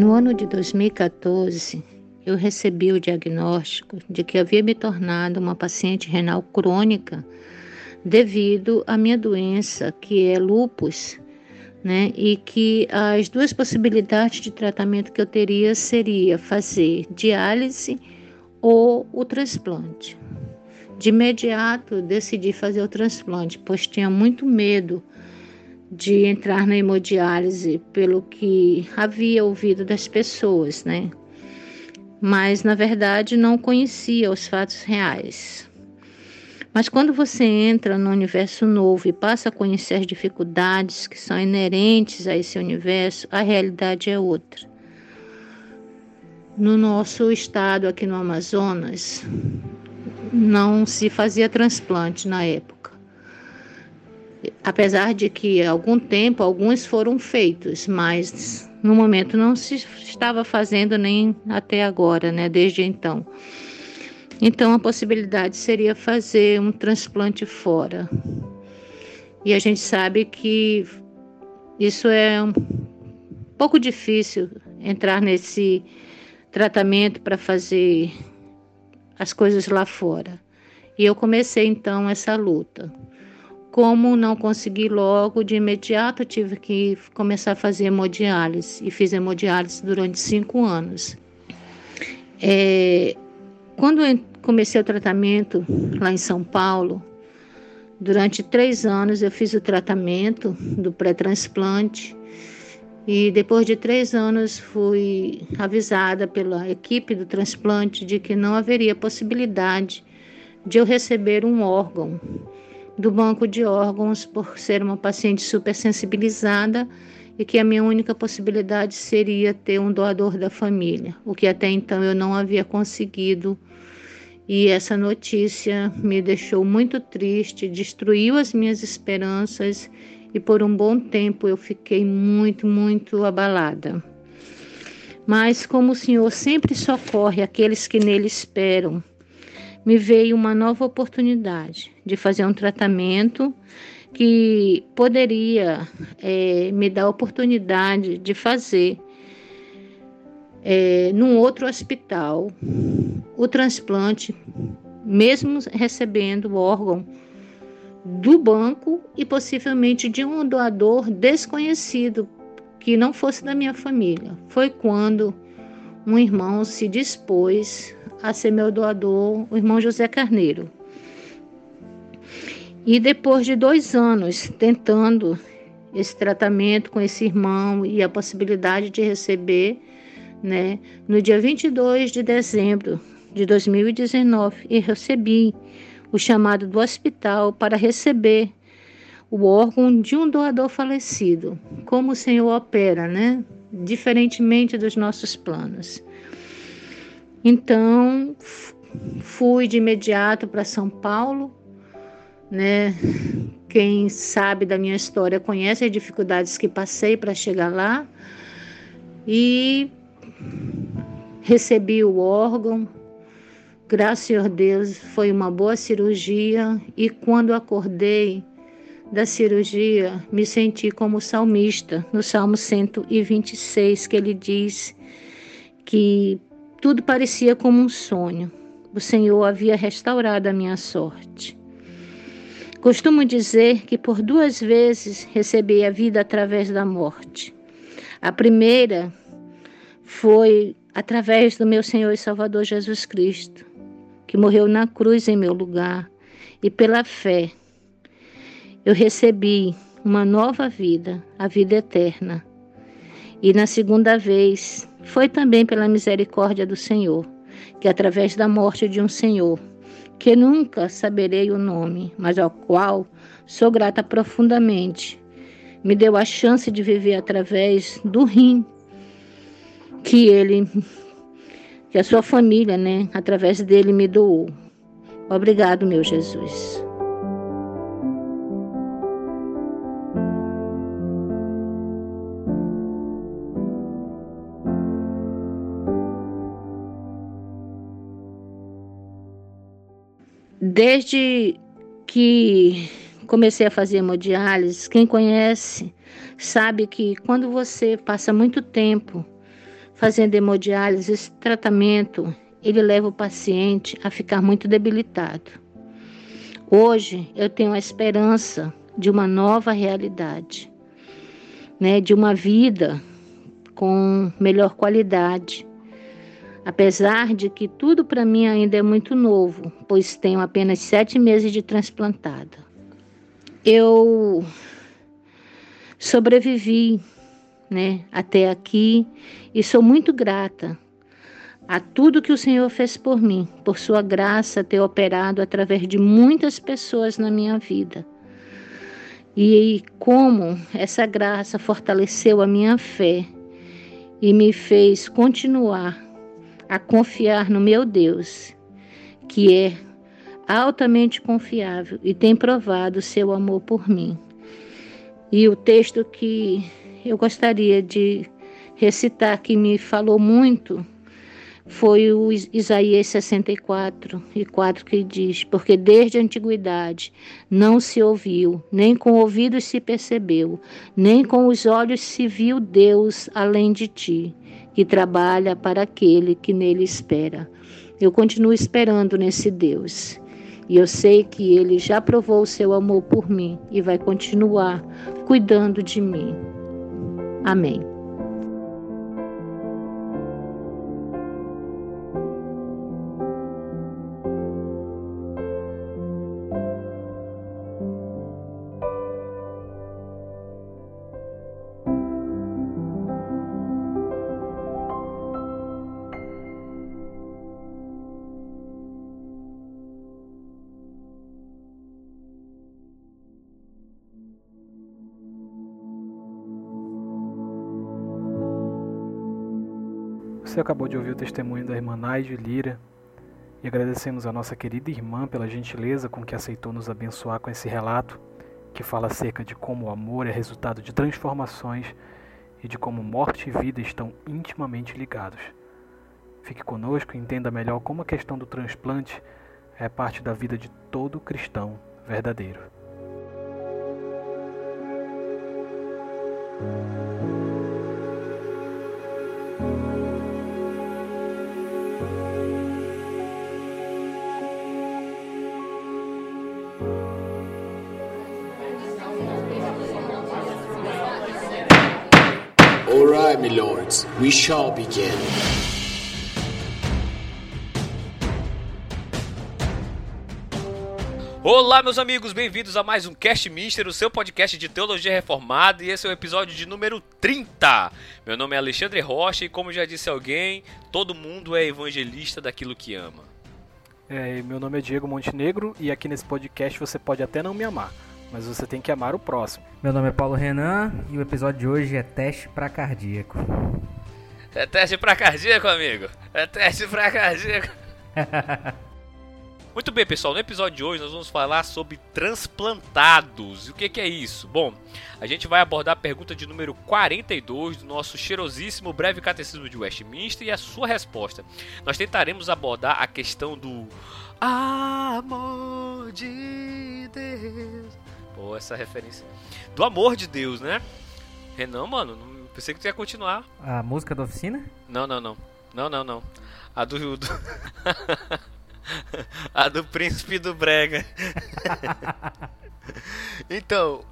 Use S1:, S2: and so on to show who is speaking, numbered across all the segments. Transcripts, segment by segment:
S1: No ano de 2014, eu recebi o diagnóstico de que havia me tornado uma paciente renal crônica devido à minha doença, que é lupus, né? E que as duas possibilidades de tratamento que eu teria seria fazer diálise ou o transplante. De imediato decidi fazer o transplante, pois tinha muito medo de entrar na hemodiálise pelo que havia ouvido das pessoas, né? Mas na verdade não conhecia os fatos reais. Mas quando você entra no universo novo e passa a conhecer as dificuldades que são inerentes a esse universo, a realidade é outra. No nosso estado aqui no Amazonas, não se fazia transplante na época. Apesar de que há algum tempo alguns foram feitos, mas no momento não se estava fazendo nem até agora, né, desde então. Então a possibilidade seria fazer um transplante fora. E a gente sabe que isso é um pouco difícil entrar nesse tratamento para fazer as coisas lá fora. E eu comecei então essa luta. Como não consegui logo, de imediato tive que começar a fazer hemodiálise. E fiz hemodiálise durante cinco anos. É, quando eu comecei o tratamento lá em São Paulo, durante três anos eu fiz o tratamento do pré-transplante. E depois de três anos fui avisada pela equipe do transplante de que não haveria possibilidade de eu receber um órgão do banco de órgãos por ser uma paciente supersensibilizada e que a minha única possibilidade seria ter um doador da família, o que até então eu não havia conseguido. E essa notícia me deixou muito triste, destruiu as minhas esperanças e por um bom tempo eu fiquei muito, muito abalada. Mas como o Senhor sempre socorre aqueles que nele esperam, me veio uma nova oportunidade de fazer um tratamento que poderia é, me dar a oportunidade de fazer é, num outro hospital o transplante, mesmo recebendo o órgão do banco e possivelmente de um doador desconhecido que não fosse da minha família. Foi quando um irmão se dispôs a ser meu doador, o irmão José Carneiro. E depois de dois anos tentando esse tratamento com esse irmão e a possibilidade de receber, né, no dia 22 de dezembro de 2019, eu recebi o chamado do hospital para receber o órgão de um doador falecido, como o Senhor opera, né? Diferentemente dos nossos planos. Então, fui de imediato para São Paulo, né? Quem sabe da minha história conhece as dificuldades que passei para chegar lá. E recebi o órgão, Graças a Deus, foi uma boa cirurgia. E quando acordei da cirurgia, me senti como salmista, no Salmo 126, que ele diz que tudo parecia como um sonho. O Senhor havia restaurado a minha sorte. Costumo dizer que por duas vezes recebi a vida através da morte. A primeira foi através do meu Senhor e Salvador Jesus Cristo que morreu na cruz em meu lugar, e pela fé eu recebi uma nova vida, a vida eterna. E na segunda vez foi também pela misericórdia do Senhor, que através da morte de um Senhor, que nunca saberei o nome, mas ao qual sou grata profundamente, me deu a chance de viver através do rim que ele que a sua família, né, através dele me doou. Obrigado, meu Jesus. Desde que comecei a fazer hemodiálise, quem conhece sabe que quando você passa muito tempo fazendo hemodiálise, esse tratamento ele leva o paciente a ficar muito debilitado. Hoje eu tenho a esperança de uma nova realidade, né, de uma vida com melhor qualidade. Apesar de que tudo para mim ainda é muito novo, pois tenho apenas sete meses de transplantada. Eu sobrevivi né, até aqui e sou muito grata a tudo que o Senhor fez por mim, por sua graça ter operado através de muitas pessoas na minha vida. E como essa graça fortaleceu a minha fé e me fez continuar a confiar no meu Deus, que é altamente confiável e tem provado seu amor por mim. E o texto que eu gostaria de recitar, que me falou muito, foi o Isaías 64 e 4 que diz: Porque desde a antiguidade não se ouviu, nem com ouvidos se percebeu, nem com os olhos se viu Deus além de ti, que trabalha para aquele que nele espera. Eu continuo esperando nesse Deus. E eu sei que ele já provou o seu amor por mim e vai continuar cuidando de mim. Amém.
S2: Acabou de ouvir o testemunho da irmã Naide Lira e agradecemos a nossa querida irmã pela gentileza com que aceitou nos abençoar com esse relato que fala acerca de como o amor é resultado de transformações e de como morte e vida estão intimamente ligados. Fique conosco e entenda melhor como a questão do transplante é parte da vida de todo cristão verdadeiro.
S3: My lords, we shall begin.
S4: Olá, meus amigos, bem-vindos a mais um Cast Mister, o seu podcast de teologia reformada, e esse é o episódio de número 30. Meu nome é Alexandre Rocha e, como já disse alguém, todo mundo é evangelista daquilo que ama.
S2: É, meu nome é Diego Montenegro e aqui nesse podcast você pode até não me amar, mas você tem que amar o próximo.
S5: Meu nome é Paulo Renan e o episódio de hoje é teste para cardíaco.
S4: É teste para cardíaco, amigo. É teste para cardíaco. Muito bem, pessoal. No episódio de hoje nós vamos falar sobre transplantados. E o que, que é isso? Bom, a gente vai abordar a pergunta de número 42 do nosso cheirosíssimo breve catecismo de Westminster e a sua resposta. Nós tentaremos abordar a questão do amor de Deus Pô, essa referência. Do amor de Deus, né? Renan, mano, não, pensei que tu ia continuar.
S5: A música da oficina?
S4: Não, não, não. Não, não, não. A do. do... a do príncipe do Brega. então,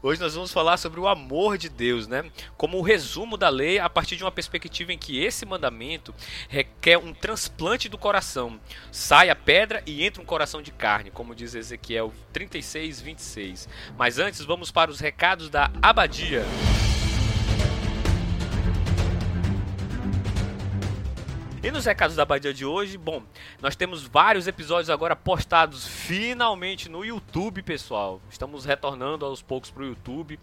S4: Hoje nós vamos falar sobre o amor de Deus, né? Como o resumo da lei a partir de uma perspectiva em que esse mandamento requer um transplante do coração. Sai a pedra e entra um coração de carne, como diz Ezequiel 36, 26. Mas antes vamos para os recados da abadia. E nos recados da Badia de hoje, bom, nós temos vários episódios agora postados finalmente no YouTube, pessoal. Estamos retornando aos poucos para o YouTube.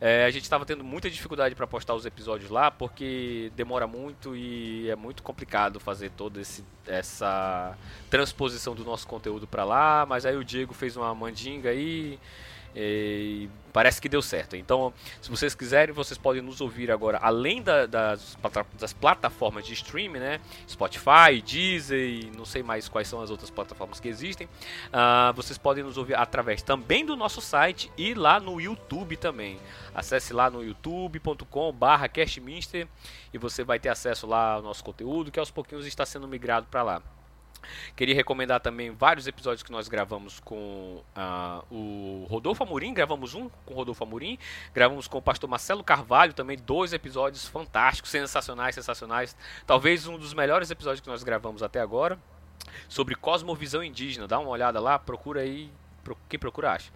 S4: É, a gente estava tendo muita dificuldade para postar os episódios lá, porque demora muito e é muito complicado fazer toda essa transposição do nosso conteúdo para lá. Mas aí o Diego fez uma mandinga aí E parece que deu certo. Então, se vocês quiserem, vocês podem nos ouvir agora, além da, das, das, plataformas de streaming, né? Spotify, Deezer, não sei mais quais são as outras plataformas que existem. Uh, vocês podem nos ouvir através também do nosso site e lá no YouTube também. Acesse lá no youtube.com/barra castminster e você vai ter acesso lá ao nosso conteúdo, que aos pouquinhos está sendo migrado para lá. Queria recomendar também vários episódios que nós gravamos com uh, o Rodolfo Amorim. Gravamos um com o Rodolfo Amorim. Gravamos com o pastor Marcelo Carvalho também. Dois episódios fantásticos, sensacionais, sensacionais. Talvez um dos melhores episódios que nós gravamos até agora. Sobre cosmovisão indígena. Dá uma olhada lá, procura aí. Quem procura acha.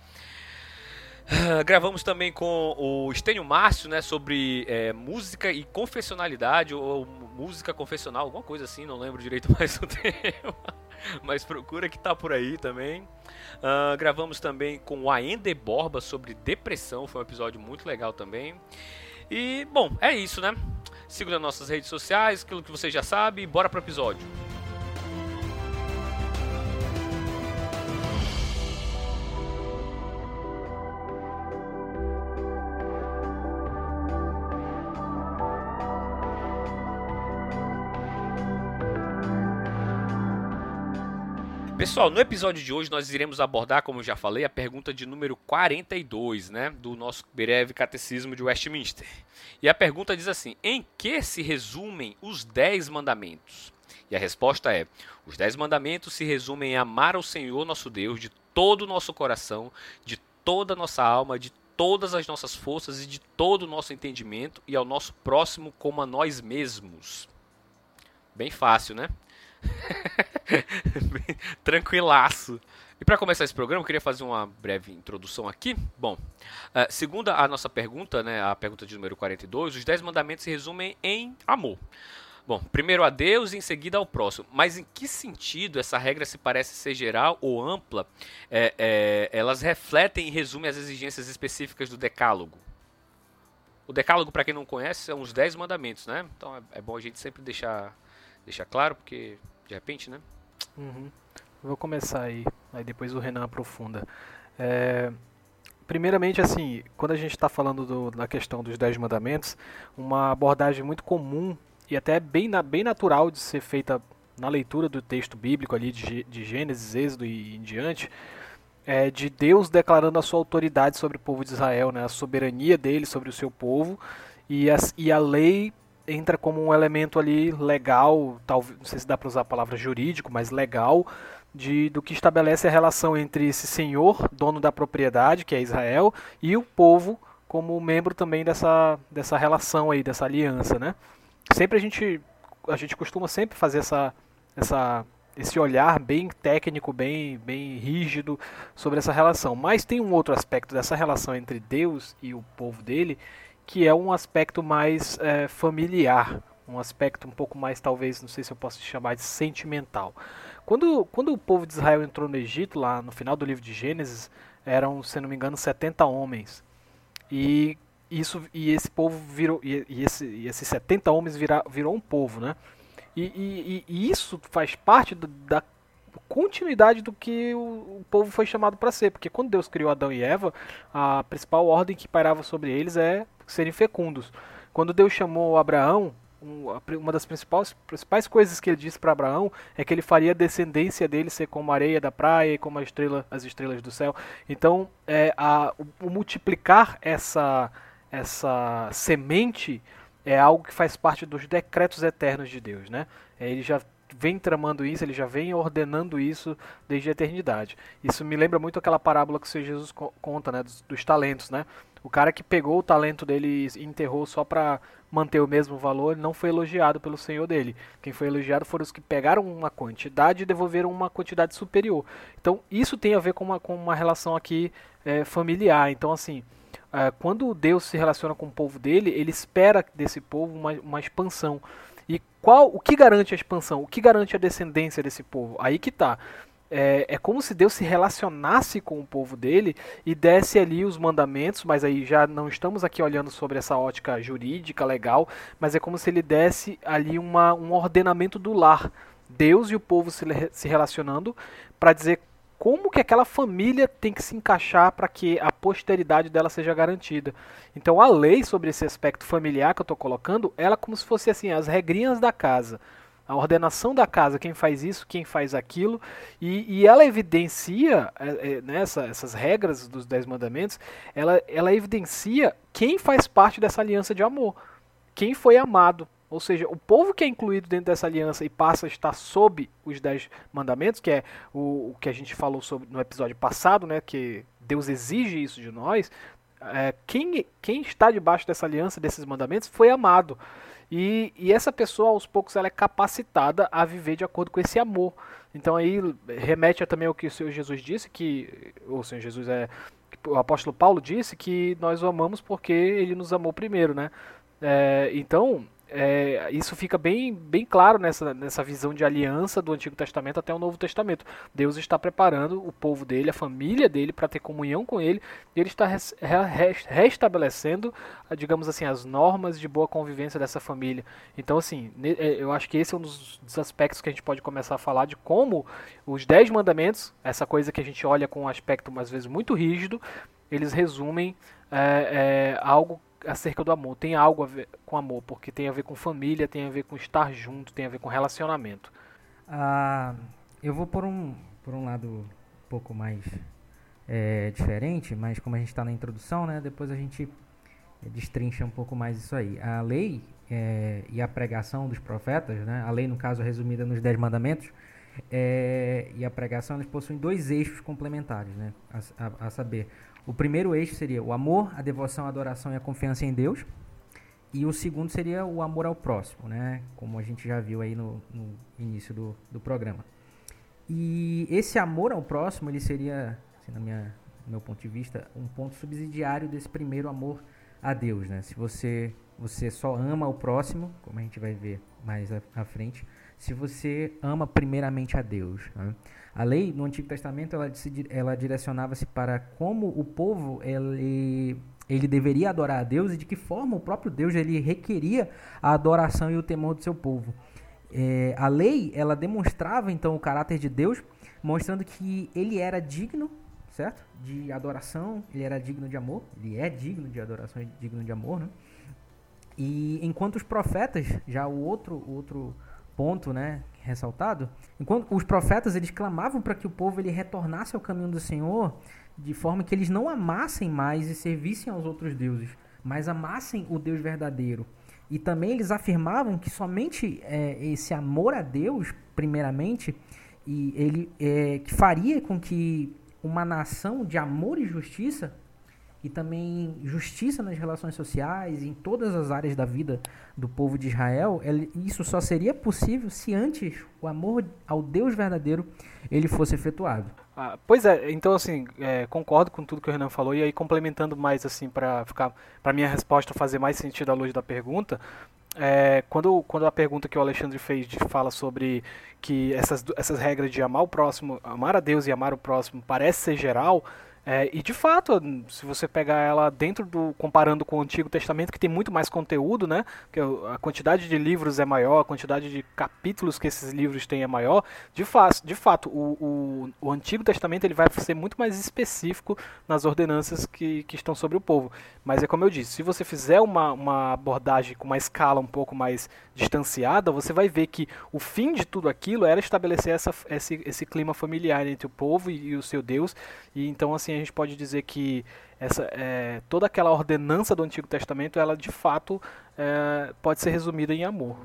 S4: Uh, gravamos também com o Estênio Márcio, né, sobre é, música e confessionalidade, ou, ou, música confessional, alguma coisa assim, não lembro direito mais o tema, mas procura que tá por aí também. Uh, gravamos também com o Aende Borba sobre depressão, foi um episódio muito legal também. E, bom, é isso, né? Siga nas nossas redes sociais, aquilo que você já sabe, bora pro episódio. Pessoal, no episódio de hoje nós iremos abordar, como eu já falei, a pergunta de número 42, né, do nosso breve catecismo de Westminster. E a pergunta diz assim: Em que se resumem os dez mandamentos? E a resposta é: Os dez mandamentos se resumem em amar ao Senhor nosso Deus de todo o nosso coração, de toda a nossa alma, de todas as nossas forças e de todo o nosso entendimento, e ao nosso próximo como a nós mesmos. Bem fácil, né? Tranquilaço. E para começar esse programa, eu queria fazer uma breve introdução aqui. Bom, uh, segundo a nossa pergunta, né, a pergunta de número 42, os 10 mandamentos se resumem em amor. Bom, primeiro a Deus e em seguida ao próximo. Mas em que sentido essa regra se parece ser geral ou ampla? É, é, elas refletem e resumem as exigências específicas do Decálogo. O Decálogo, para quem não conhece, são os 10 mandamentos, né? Então é, é bom a gente sempre deixar deixar claro, porque de repente, né?
S2: Uhum. Vou começar aí, aí depois o Renan aprofunda. É, primeiramente, assim, quando a gente está falando do, da questão dos Dez Mandamentos, uma abordagem muito comum e até bem, na, bem natural de ser feita na leitura do texto bíblico ali de, de Gênesis, Êxodo e em diante, é de Deus declarando a sua autoridade sobre o povo de Israel, né, a soberania dele sobre o seu povo e, as, e a lei entra como um elemento ali legal, talvez, não sei se dá para usar a palavra jurídico, mas legal, de, do que estabelece a relação entre esse senhor, dono da propriedade, que é Israel, e o povo como membro também dessa, dessa relação aí, dessa aliança, né? Sempre a gente a gente costuma sempre fazer essa essa esse olhar bem técnico, bem bem rígido sobre essa relação. Mas tem um outro aspecto dessa relação entre Deus e o povo dele que é um aspecto mais é, familiar, um aspecto um pouco mais, talvez, não sei se eu posso chamar de sentimental. Quando, quando o povo de Israel entrou no Egito, lá no final do livro de Gênesis, eram, se não me engano, 70 homens. E isso e esse povo virou e, e, esse, e esses 70 homens vira, virou um povo, né? E, e, isso faz parte do, da continuidade do que o, o povo foi chamado para ser, porque quando Deus criou Adão e Eva, a principal ordem que pairava sobre eles é serem fecundos. Quando Deus chamou Abraão, uma das principais, principais coisas que ele disse para Abraão é que ele faria a descendência dele ser como a areia da praia e como a estrela, as estrelas do céu. Então, é, a, o, multiplicar essa, essa semente é algo que faz parte dos decretos eternos de Deus, né? É, ele já vem tramando isso, ele já vem ordenando isso desde a eternidade. Isso me lembra muito aquela parábola que o Senhor Jesus conta, né, dos, dos talentos, né? O cara que pegou o talento dele e enterrou só para manter o mesmo valor não foi elogiado pelo senhor dele. Quem foi elogiado foram os que pegaram uma quantidade e devolveram uma quantidade superior. Então isso tem a ver com uma, com uma relação aqui é, familiar. Então assim, é, quando Deus se relaciona com o povo dele, ele espera desse povo uma, uma expansão. E qual o que garante a expansão? O que garante a descendência desse povo? Aí que está é, é como se Deus se relacionasse com o povo dele e desse ali os mandamentos, mas aí já não estamos aqui olhando sobre essa ótica jurídica, legal, mas é como se ele desse ali uma, um ordenamento do lar. Deus e o povo se, se relacionando para dizer como que aquela família tem que se encaixar para que a posteridade dela seja garantida. Então a lei sobre esse aspecto familiar que eu estou colocando, ela é como se fosse assim as regrinhas da casa, a ordenação da casa, quem faz isso, quem faz aquilo, e, e ela evidencia é, é, nessa essas regras dos dez mandamentos, ela, ela evidencia quem faz parte dessa aliança de amor, quem foi amado ou seja, o povo que é incluído dentro dessa aliança e passa a estar sob os dez mandamentos, que é o, o que a gente falou sobre no episódio passado, né, que Deus exige isso de nós, é, quem, quem está debaixo dessa aliança, desses mandamentos, foi amado. E, e, essa pessoa, aos poucos, ela é capacitada a viver de acordo com esse amor. Então aí remete também ao que o Senhor Jesus disse, que o Senhor Jesus é o apóstolo Paulo disse que nós o amamos porque ele nos amou primeiro, né? É, então é, isso fica bem, bem claro nessa, nessa visão de aliança do Antigo Testamento até o Novo Testamento. Deus está preparando o povo dele, a família dele, para ter comunhão com ele, e ele está res, res, restabelecendo, digamos assim, as normas de boa convivência dessa família. Então, assim, é, eu acho que esse é um dos, dos aspectos que a gente pode começar a falar de como os Dez Mandamentos, essa coisa que a gente olha com um aspecto, às vezes, muito rígido, eles resumem é, é, algo acerca do amor. Tem algo a ver com amor, porque tem a ver com família, tem a ver com estar junto, tem a ver com relacionamento.
S5: Ah, eu vou por um, por um lado um pouco mais é, diferente, mas como a gente está na introdução, né, depois a gente destrincha um pouco mais isso aí. A lei é, e a pregação dos profetas, né, a lei no caso resumida nos Dez Mandamentos, é, e a pregação eles possuem dois eixos complementares, né, a, a, a saber, o primeiro eixo seria o amor, a devoção, a adoração e a confiança em Deus. E o segundo seria o amor ao próximo, né? Como a gente já viu aí no, no início do, do programa. E esse amor ao próximo, ele seria, assim, na minha, no meu ponto de vista, um ponto subsidiário desse primeiro amor a Deus, né? Se você, você só ama o próximo, como a gente vai ver mais à, à frente, se você ama primeiramente a Deus. Né? A lei no Antigo Testamento ela, ela direcionava-se para como o povo ele, ele deveria adorar a Deus e de que forma o próprio Deus ele requeria a adoração e o temor do seu povo. É, a lei ela demonstrava então o caráter de Deus, mostrando que ele era digno, certo, de adoração, ele era digno de amor, ele é digno de adoração e digno de amor, né? E enquanto os profetas, já o outro outro ponto, né, ressaltado, enquanto os profetas eles clamavam para que o povo ele retornasse ao caminho do Senhor, de forma que eles não amassem mais e servissem aos outros deuses, mas amassem o Deus verdadeiro. E também eles afirmavam que somente é, esse amor a Deus, primeiramente, e ele é, que faria com que uma nação de amor e justiça e também justiça nas relações sociais, em todas as áreas da vida do povo de Israel, isso só seria possível se antes o amor ao Deus verdadeiro ele fosse efetuado.
S2: Ah, pois é, então assim, é, concordo com tudo que o Renan falou e aí complementando mais assim para ficar para minha resposta fazer mais sentido à luz da pergunta, é, quando, quando a pergunta que o Alexandre fez de, fala sobre que essas, essas regras de amar o próximo, amar a Deus e amar o próximo parece ser geral, é, e de fato, se você pegar ela dentro do. comparando com o Antigo Testamento, que tem muito mais conteúdo, né? Que a quantidade de livros é maior, a quantidade de capítulos que esses livros têm é maior. De, fa de fato, o, o, o Antigo Testamento ele vai ser muito mais específico nas ordenanças que, que estão sobre o povo. Mas é como eu disse, se você fizer uma, uma abordagem com uma escala um pouco mais distanciada, você vai ver que o fim de tudo aquilo era estabelecer essa, esse, esse clima familiar entre o povo e, e o seu Deus. E então, assim, a gente pode dizer que essa, é, toda aquela ordenança do Antigo Testamento, ela de fato é, pode ser resumida em amor.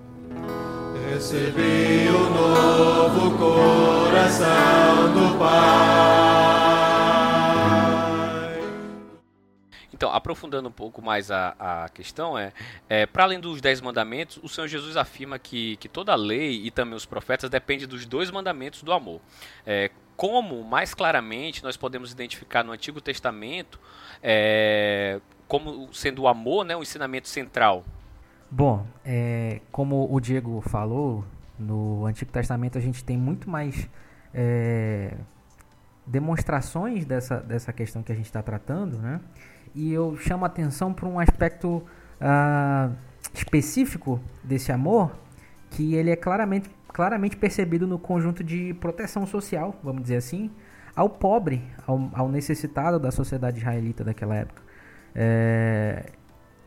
S2: Recebi o novo coração do
S4: Pai. Então, aprofundando um pouco mais a, a questão, é, é para além dos dez mandamentos, o Senhor Jesus afirma que, que toda a lei e também os profetas dependem dos dois mandamentos do amor. É, como mais claramente nós podemos identificar no Antigo Testamento é, como sendo o amor né, o ensinamento central?
S5: Bom, é, como o Diego falou, no Antigo Testamento a gente tem muito mais é, demonstrações dessa, dessa questão que a gente está tratando, né? E eu chamo a atenção para um aspecto uh, específico desse amor, que ele é claramente claramente percebido no conjunto de proteção social, vamos dizer assim, ao pobre, ao, ao necessitado da sociedade israelita daquela época. É,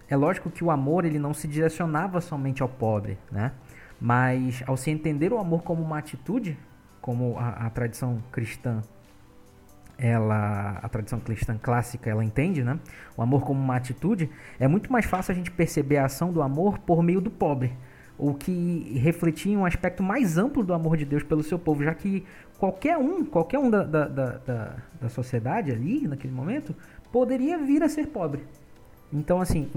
S5: é lógico que o amor ele não se direcionava somente ao pobre, né? Mas ao se entender o amor como uma atitude, como a, a tradição cristã ela a tradição cristã clássica ela entende, né? O amor como uma atitude, é muito mais fácil a gente perceber a ação do amor por meio do pobre, o que refletia um aspecto mais amplo do amor de Deus pelo seu povo, já que qualquer um, qualquer um da, da, da, da sociedade ali, naquele momento, poderia vir a ser pobre. Então, assim,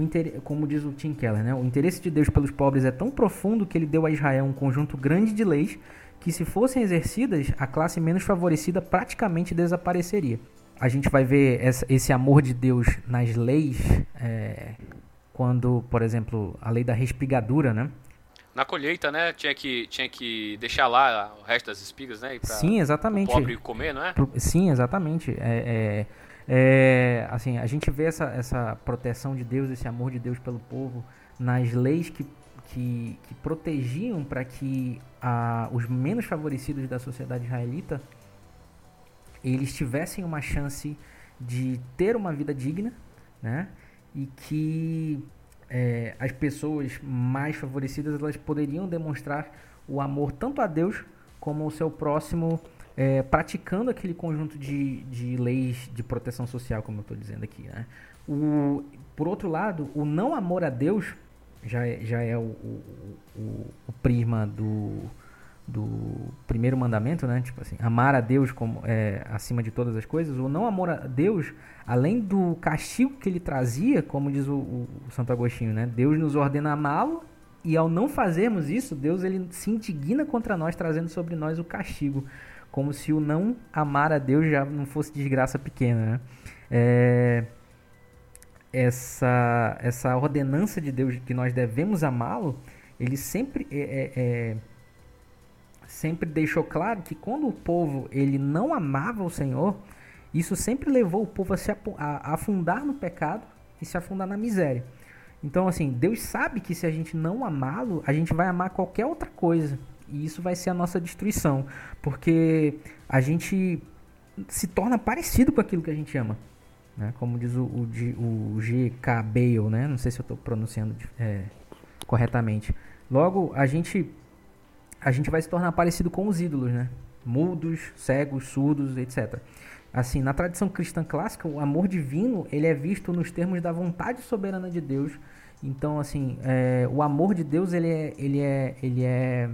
S5: como diz o Tim Keller, né, o interesse de Deus pelos pobres é tão profundo que ele deu a Israel um conjunto grande de leis que, se fossem exercidas, a classe menos favorecida praticamente desapareceria. A gente vai ver essa, esse amor de Deus nas leis, é, quando, por exemplo, a lei da respigadura, né?
S4: Na colheita, né? Tinha que, tinha que deixar lá o resto das espigas, né?
S5: Sim, exatamente. O
S4: pobre comer, não é?
S5: Sim, exatamente. É, é, é, assim, a gente vê essa, essa proteção de Deus, esse amor de Deus pelo povo nas leis que, que, que protegiam para que a, os menos favorecidos da sociedade israelita eles tivessem uma chance de ter uma vida digna, né? E que é, as pessoas mais favorecidas elas poderiam demonstrar o amor tanto a Deus como ao seu próximo, é, praticando aquele conjunto de, de leis de proteção social, como eu estou dizendo aqui. Né? O, por outro lado, o não amor a Deus já é, já é o, o, o, prisma do, do primeiro mandamento, né? Tipo assim, amar a Deus como é, acima de todas as coisas. O não amor a Deus, além do castigo que ele trazia, como diz o, o Santo Agostinho, né? Deus nos ordena amá-lo e ao não fazermos isso, Deus ele se indigna contra nós, trazendo sobre nós o castigo, como se o não amar a Deus já não fosse desgraça pequena, né? É, essa essa ordenança de Deus que nós devemos amá-lo, ele sempre é, é, é sempre deixou claro que quando o povo ele não amava o Senhor, isso sempre levou o povo a se a afundar no pecado e se afundar na miséria. Então, assim, Deus sabe que se a gente não amá-lo, a gente vai amar qualquer outra coisa. E isso vai ser a nossa destruição. Porque a gente se torna parecido com aquilo que a gente ama. Né? Como diz o, o, o G.K. Bale, né? Não sei se eu estou pronunciando é, corretamente. Logo, a gente a gente vai se tornar parecido com os ídolos, né? Mudos, cegos, surdos, etc. Assim, na tradição cristã clássica, o amor divino ele é visto nos termos da vontade soberana de Deus. Então, assim, é, o amor de Deus ele é, ele, é, ele é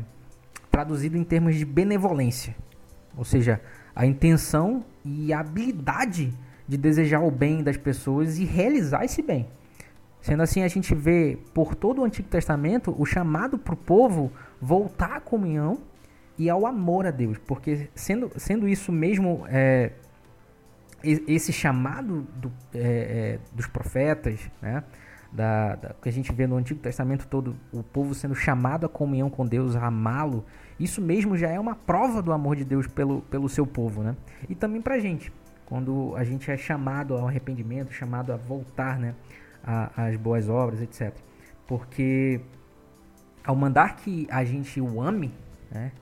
S5: traduzido em termos de benevolência, ou seja, a intenção e a habilidade de desejar o bem das pessoas e realizar esse bem. Sendo assim, a gente vê por todo o Antigo Testamento o chamado para o povo voltar à comunhão e ao amor a Deus, porque sendo, sendo isso mesmo é, esse chamado do, é, é, dos profetas, né, da, da, que a gente vê no Antigo Testamento todo, o povo sendo chamado à comunhão com Deus, a amá-lo, isso mesmo já é uma prova do amor de Deus pelo, pelo seu povo, né? E também pra gente, quando a gente é chamado ao arrependimento, chamado a voltar, né, às boas obras, etc. Porque ao mandar que a gente o ame, né,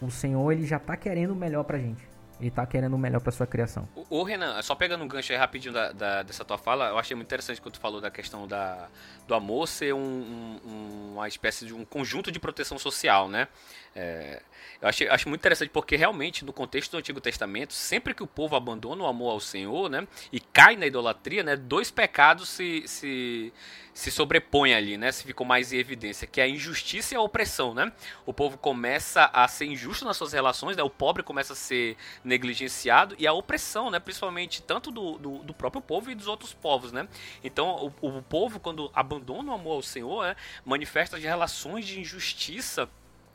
S5: o Senhor ele já está querendo o melhor para a gente. Ele está querendo o melhor para sua criação.
S4: O, Renan, só pegando um gancho aí rapidinho da, da, dessa tua fala, eu achei muito interessante quando tu falou da questão da, do amor ser um, um, uma espécie de um conjunto de proteção social, né? É, eu acho, acho muito interessante porque realmente no contexto do Antigo Testamento, sempre que o povo abandona o amor ao Senhor, né, e cai na idolatria, né, dois pecados se, se, se sobrepõem ali, né, se ficou mais em evidência, que é a injustiça e a opressão, né? O povo começa a ser injusto nas suas relações, né, o pobre começa a ser negligenciado e a opressão, né, principalmente tanto do, do, do próprio povo e dos outros povos, né? Então o, o povo quando abandona o amor ao Senhor, né, manifesta as relações de injustiça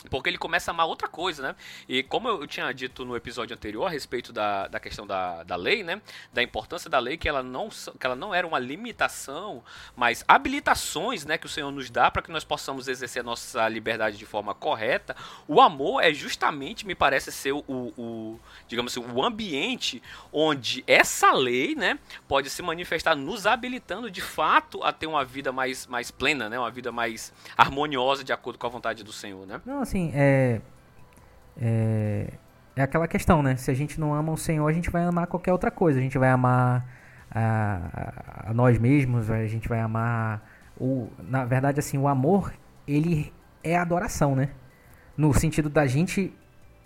S4: porque ele começa a amar outra coisa, né? E como eu tinha dito no episódio anterior a respeito da, da questão da, da lei, né? Da importância da lei, que ela, não, que ela não era uma limitação, mas habilitações, né? Que o Senhor nos dá para que nós possamos exercer a nossa liberdade de forma correta. O amor é justamente, me parece ser o, o digamos assim, o ambiente onde essa lei, né? Pode se manifestar nos habilitando de fato a ter uma vida mais, mais plena, né? Uma vida mais harmoniosa de acordo com a vontade do Senhor, né?
S5: Não, assim, é, é, é aquela questão, né? Se a gente não ama o Senhor, a gente vai amar qualquer outra coisa. A gente vai amar a, a nós mesmos, a gente vai amar o, na verdade, assim, o amor ele é adoração, né? No sentido da gente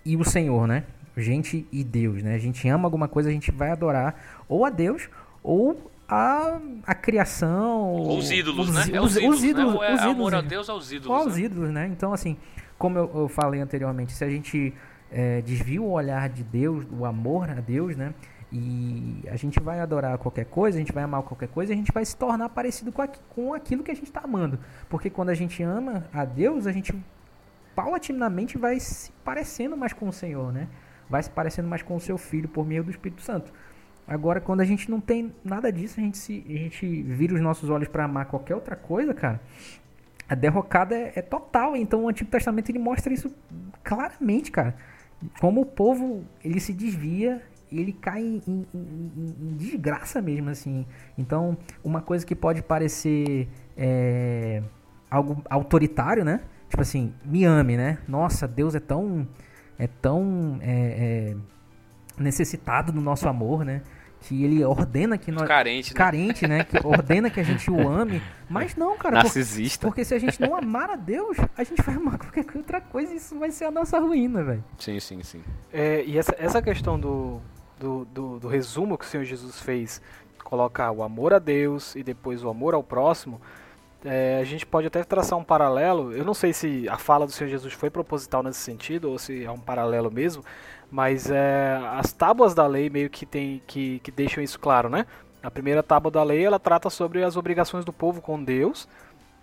S5: e o Senhor, né? Gente e Deus, né? A gente ama alguma coisa, a gente vai adorar ou a Deus ou a, a criação.
S4: Ou os ídolos, os, né? É os, ídolos, os ídolos, né? é, os ídolos, amor a Deus aos ídolos. Ou
S5: aos né? ídolos, né? Então, assim, como eu, eu falei anteriormente, se a gente é, desvia o olhar de Deus, o amor a Deus, né? E a gente vai adorar qualquer coisa, a gente vai amar qualquer coisa, a gente vai se tornar parecido com, com aquilo que a gente está amando. Porque quando a gente ama a Deus, a gente paulatinamente vai se parecendo mais com o Senhor, né? Vai se parecendo mais com o seu Filho por meio do Espírito Santo. Agora, quando a gente não tem nada disso, a gente, se, a gente vira os nossos olhos para amar qualquer outra coisa, cara. A derrocada é, é total. Então, o Antigo Testamento ele mostra isso claramente, cara. Como o povo ele se desvia ele cai em, em, em, em, desgraça mesmo, assim. Então, uma coisa que pode parecer é, algo autoritário, né? Tipo assim, me ame, né? Nossa, Deus é tão, é tão é, é, necessitado do nosso amor, né? Que ele ordena que nós.
S4: Carente, né?
S5: Carente, né? Que ordena que a gente o ame. Mas não, cara.
S4: Narcisista.
S5: Porque, porque se a gente não amar a Deus, a gente vai amar qualquer outra coisa e isso vai ser a nossa ruína, velho.
S4: Sim, sim, sim.
S2: É, e essa, essa questão do, do, do, do resumo que o Senhor Jesus fez, colocar o amor a Deus e depois o amor ao próximo, é, a gente pode até traçar um paralelo. Eu não sei se a fala do Senhor Jesus foi proposital nesse sentido ou se é um paralelo mesmo, mas é, as tábuas da lei meio que, tem, que, que deixam isso claro, né? A primeira tábua da lei ela trata sobre as obrigações do povo com Deus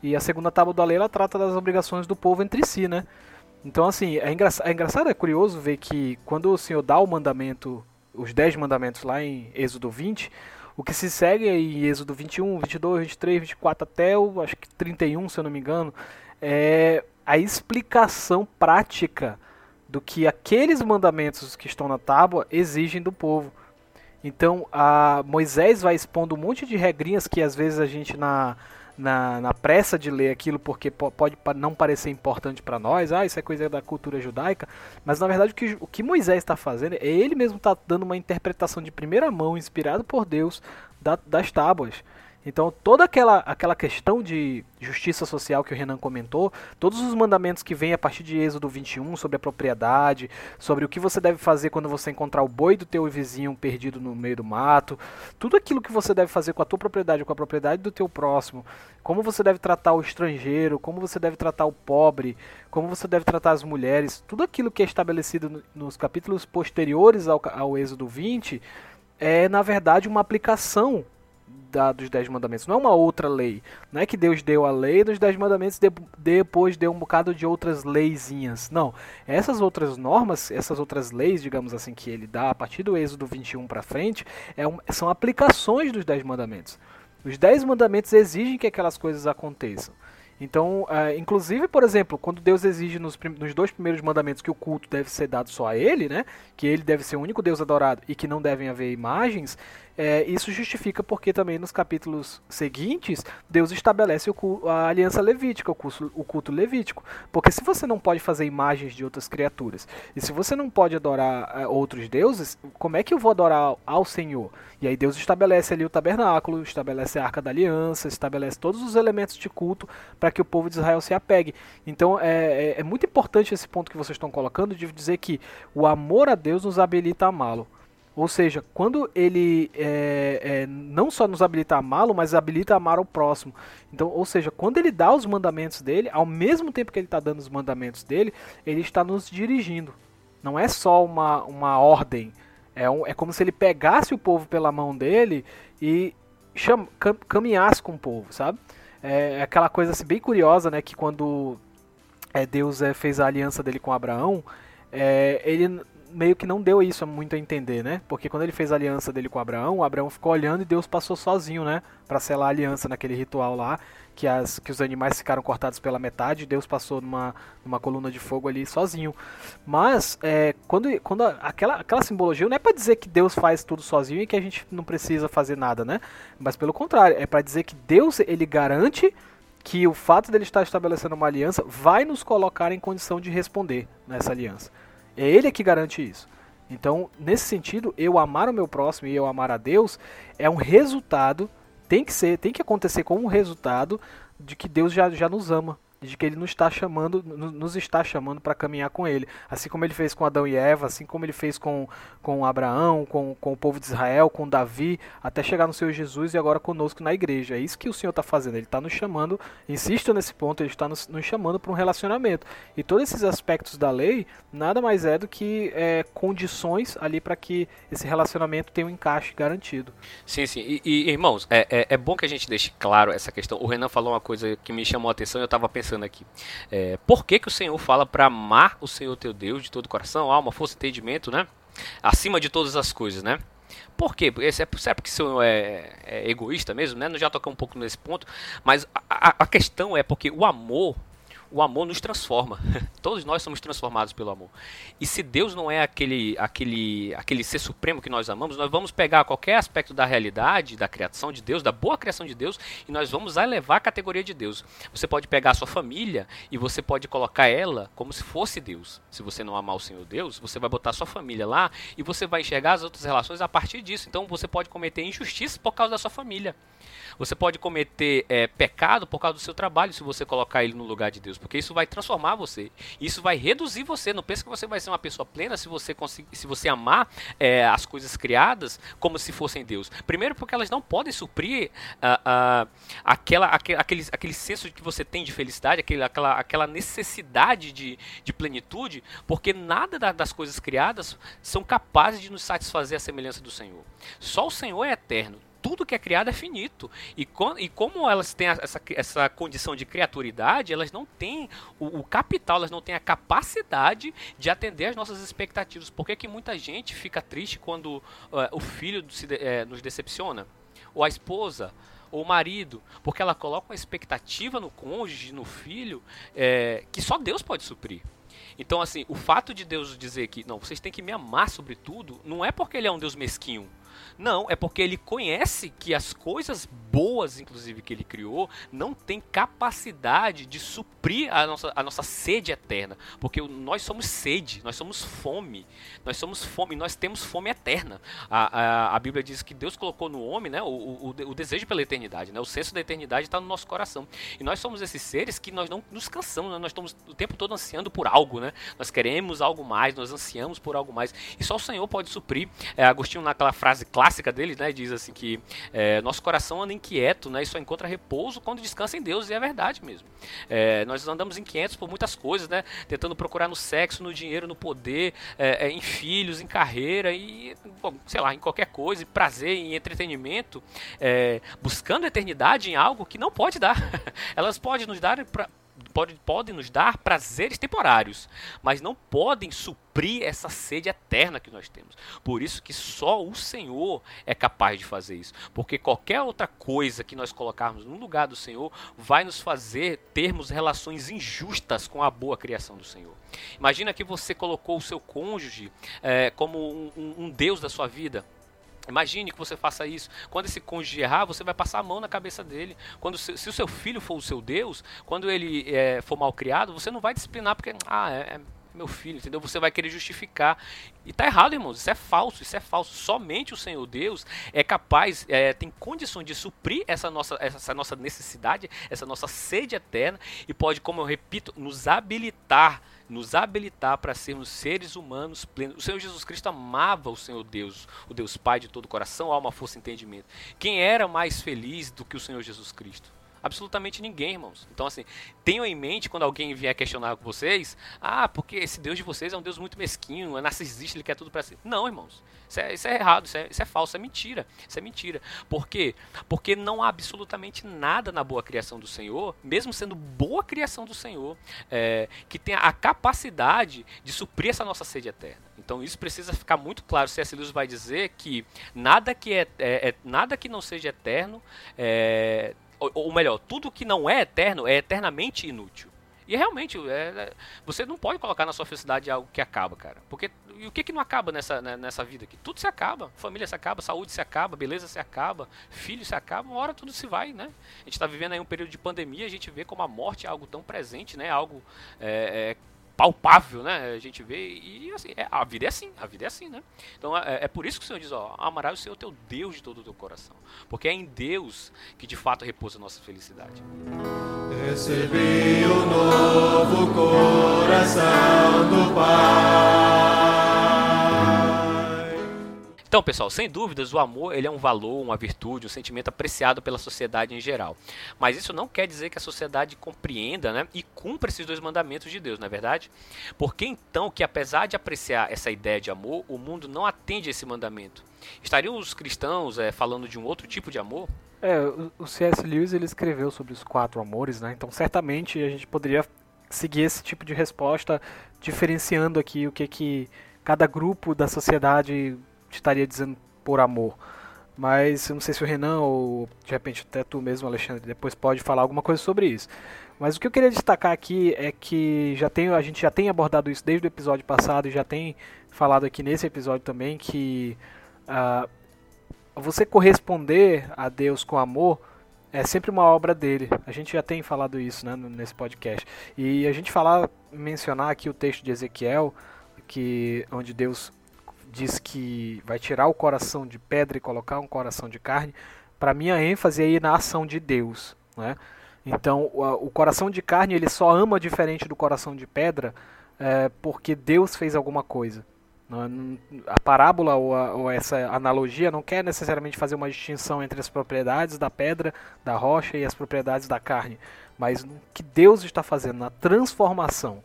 S2: e a segunda tábua da lei ela trata das obrigações do povo entre si, né? Então assim é, engra é engraçado, é curioso ver que quando o Senhor dá o mandamento os 10 mandamentos lá em Êxodo 20, o que se segue em Êxodo 21, 22, 23, 24 até o acho que 31, se eu não me engano, é a explicação prática do que aqueles mandamentos que estão na tábua exigem do povo. Então, Moisés vai expondo um monte de regrinhas que às vezes a gente na na, na pressa de ler aquilo porque pode não parecer importante para nós, ah, isso é coisa da cultura judaica, mas na verdade o que, o que Moisés está fazendo é ele mesmo está dando uma interpretação de primeira mão, inspirado por Deus, da, das tábuas. Então, toda aquela, aquela questão de justiça social que o Renan comentou, todos os mandamentos que vêm a partir de Êxodo 21 sobre a propriedade, sobre o que você deve fazer quando você encontrar o boi do teu vizinho perdido no meio do mato, tudo aquilo que você deve fazer com a tua propriedade, com a propriedade do teu próximo, como você deve tratar o estrangeiro, como você deve tratar o pobre, como você deve tratar as mulheres, tudo aquilo que é estabelecido nos capítulos posteriores ao, ao Êxodo 20 é, na verdade, uma aplicação da, dos Dez Mandamentos, não é uma outra lei. Não é que Deus deu a lei dos Dez Mandamentos de, depois deu um bocado de outras leizinhas. Não. Essas outras normas, essas outras leis, digamos assim, que ele dá a partir do Êxodo 21 para frente, é um, são aplicações dos Dez Mandamentos. Os Dez Mandamentos exigem que aquelas coisas aconteçam. Então, uh, inclusive, por exemplo, quando Deus exige nos, nos, dois primeiros mandamentos que o culto deve ser dado só a Ele, né, que Ele deve ser o único Deus adorado e que não devem haver imagens, é, isso justifica porque também nos capítulos seguintes Deus estabelece o, a aliança levítica, o culto, o culto levítico. Porque se você não pode fazer imagens de outras criaturas e se você não pode adorar é, outros deuses, como é que eu vou adorar ao Senhor? E aí Deus estabelece ali o tabernáculo, estabelece a arca da aliança, estabelece todos os elementos de culto para que o povo de Israel se apegue. Então é, é, é muito importante esse ponto que vocês estão colocando de dizer que o amor a Deus nos habilita a amá-lo. Ou seja, quando ele é, é, não só nos habilita a amá-lo, mas habilita a amar o próximo. Então, ou seja, quando ele dá os mandamentos dele, ao mesmo tempo que ele está dando os mandamentos dele, ele está nos dirigindo. Não é só uma, uma ordem. É, um, é como se ele pegasse o povo pela mão dele e cham, cam, caminhasse com o povo, sabe? É, é aquela coisa assim, bem curiosa, né? Que quando é, Deus é, fez a aliança dele com Abraão, é, ele meio que não deu isso muito a entender, né? Porque quando ele fez a aliança dele com Abraão, Abraão ficou olhando e Deus passou sozinho, né? Para selar a aliança naquele ritual lá, que, as, que os animais ficaram cortados pela metade, Deus passou numa, numa coluna de fogo ali sozinho. Mas, é, quando, quando aquela, aquela simbologia não é para dizer que Deus faz tudo sozinho e que a gente não precisa fazer nada, né? Mas pelo contrário, é para dizer que Deus ele garante que o fato dele estar estabelecendo uma aliança vai nos colocar em condição de responder nessa aliança. É ele que garante isso. Então, nesse sentido, eu amar o meu próximo e eu amar a Deus é um resultado, tem que ser, tem que acontecer como um resultado de que Deus já, já nos ama de que ele nos está chamando, nos está chamando para caminhar com ele, assim como ele fez com Adão e Eva, assim como ele fez com, com Abraão, com, com o povo de Israel, com Davi, até chegar no Senhor Jesus e agora conosco na igreja. É isso que o Senhor está fazendo. Ele está nos chamando, insisto nesse ponto, ele está nos, nos chamando para um relacionamento. E todos esses aspectos da lei nada mais é do que é, condições ali para que esse relacionamento tenha um encaixe garantido.
S4: Sim, sim. E, e irmãos, é, é, é bom que a gente deixe claro essa questão. O Renan falou uma coisa que me chamou a atenção. Eu estava pensando pensando aqui. É, por que, que o Senhor fala para amar o Senhor teu Deus de todo o coração, alma, força entendimento, né? Acima de todas as coisas, né? Por quê? É, será porque o Senhor é, é egoísta mesmo, né? Nós já tocamos um pouco nesse ponto, mas a, a questão é porque o amor o amor nos transforma. Todos nós somos transformados pelo amor. E se Deus não é aquele, aquele, aquele ser supremo que nós amamos, nós vamos pegar qualquer aspecto da realidade, da criação de Deus, da boa criação de Deus, e nós vamos elevar a categoria de Deus. Você pode pegar a sua família e você pode colocar ela como se fosse Deus. Se você não amar o Senhor Deus, você vai botar a sua família lá e você vai enxergar as outras relações a partir disso. Então você pode cometer injustiça por causa da sua família. Você pode cometer é, pecado por causa do seu trabalho se você colocar ele no lugar de Deus, porque isso vai transformar você. Isso vai reduzir você. Não pense que você vai ser uma pessoa plena se você conseguir, se você amar é, as coisas criadas como se fossem Deus. Primeiro, porque elas não podem suprir uh, uh, aquela, aquele, aquele, aquele senso que você tem de felicidade, aquele, aquela, aquela necessidade de, de plenitude, porque nada da, das coisas criadas são capazes de nos satisfazer a semelhança do Senhor. Só o Senhor é eterno tudo que é criado é finito. E, e como elas têm essa, essa condição de criaturidade, elas não têm o, o, capital, elas não têm a capacidade de atender às nossas expectativas. Por que, que muita gente fica triste quando uh, o filho se, uh, nos decepciona? Ou a esposa? ou o marido, porque ela coloca uma expectativa no cônjuge, no filho, é, que só Deus pode suprir. Então, assim, o fato de Deus dizer que, não, vocês têm que me amar sobre tudo, não é porque ele é um Deus mesquinho, não, é porque ele conhece que as coisas boas, inclusive, que ele criou, não tem capacidade de suprir a nossa, a nossa sede eterna. Porque nós somos sede, nós somos fome. Nós somos fome, nós temos fome eterna. A, a, a Bíblia diz que Deus colocou no homem né, o, o, o desejo pela eternidade. Né, o senso da eternidade está no nosso coração. E nós somos esses seres que nós não nos cansamos, né, nós estamos o tempo todo ansiando por algo. Né? Nós queremos algo mais, nós ansiamos por algo mais. E só o Senhor pode suprir. É, Agostinho, naquela frase clássica dele, né, diz assim que é, nosso coração anda inquieto, né, e só encontra repouso quando descansa em Deus, e é verdade mesmo. É, nós andamos inquietos por muitas coisas, né, tentando procurar no sexo, no dinheiro, no poder, é, é em filhos, em carreira e, bom, sei lá, em qualquer coisa, em prazer, em entretenimento, é, buscando eternidade em algo que não pode dar. Elas podem nos dar pra, pode, podem nos dar prazeres temporários, mas não podem suprir essa sede eterna que nós temos. Por isso que só o Senhor é capaz de fazer isso, porque qualquer outra coisa que nós colocarmos no lugar do Senhor vai nos fazer termos relações injustas com a boa criação do Senhor. Imagina que você colocou o seu cônjuge é, como um, um, um Deus da sua vida Imagine que você faça isso. Quando esse cônjuge errar, você vai passar a mão na cabeça dele. Quando se, se o seu filho for o seu Deus, quando ele é, for mal criado, você não vai disciplinar porque ah é, é meu filho, entendeu? Você vai querer justificar. E tá errado, irmãos. Isso é falso, isso é falso. Somente o Senhor Deus é capaz, é, tem condições de suprir essa nossa, essa nossa necessidade, essa nossa sede eterna e pode, como eu repito, nos habilitar nos habilitar para sermos seres humanos plenos. O Senhor Jesus Cristo amava o Senhor Deus, o Deus Pai de todo o coração, alma, força e entendimento. Quem era mais feliz do que o Senhor Jesus Cristo? Absolutamente ninguém, irmãos. Então, assim, tenham em mente quando alguém vier questionar com vocês: ah, porque esse Deus de vocês é um Deus muito mesquinho, é narcisista, ele quer tudo para si. Não, irmãos. Isso é, isso é errado, isso é, isso é, falso, é mentira. Isso é mentira. Por quê? Porque não há absolutamente nada na boa criação do Senhor, mesmo sendo boa criação do Senhor, é, que tenha a capacidade de suprir essa nossa sede eterna. Então isso precisa ficar muito claro. C.S. Lewis vai dizer que nada que, é, é, é nada que não seja eterno é, ou, ou melhor, tudo que não é eterno é eternamente inútil. E realmente, é, é, você não pode colocar na sua felicidade algo que acaba, cara. Porque e o que, que não acaba nessa, né, nessa vida aqui? Tudo se acaba. Família se acaba, saúde se acaba, beleza se acaba, filho se acaba, uma hora tudo se vai, né? A gente está vivendo aí um período de pandemia, a gente vê como a morte é algo tão presente, né? Algo é, é palpável, né? A gente vê e assim, é, a vida é assim, a vida é assim, né? Então é, é, por isso que o Senhor diz, ó, amarás o Senhor teu Deus de todo o teu coração, porque é em Deus que de fato repousa a nossa felicidade.
S6: Recebi o novo coração do Pai.
S4: Então, pessoal, sem dúvidas, o amor ele é um valor, uma virtude, um sentimento apreciado pela sociedade em geral. Mas isso não quer dizer que a sociedade compreenda né, e cumpra esses dois mandamentos de Deus, não é verdade? Porque então que apesar de apreciar essa ideia de amor, o mundo não atende esse mandamento. Estariam os cristãos é, falando de um outro tipo de amor?
S2: É, o C.S. Lewis ele escreveu sobre os quatro amores, né? Então certamente a gente poderia seguir esse tipo de resposta, diferenciando aqui o que que cada grupo da sociedade estaria dizendo por amor. Mas eu não sei se o Renan ou de repente até tu mesmo, Alexandre, depois pode falar alguma coisa sobre isso. Mas o que eu queria destacar aqui é que já tem, a gente já tem abordado isso desde o episódio passado e já tem falado aqui nesse episódio também que uh, você corresponder a Deus com amor é sempre uma obra dele. A gente já tem falado isso né, nesse podcast. E a gente falar, mencionar aqui o texto de Ezequiel, que onde Deus diz que vai tirar o coração de pedra e colocar um coração de carne, para mim a ênfase é na ação de Deus. Né? Então, o, coração de carne ele só ama diferente do coração de pedra é, porque Deus fez alguma coisa. A parábola ou, a, ou, essa analogia não quer necessariamente fazer uma distinção entre as propriedades da pedra, da rocha e as propriedades da carne, mas que Deus está fazendo na transformação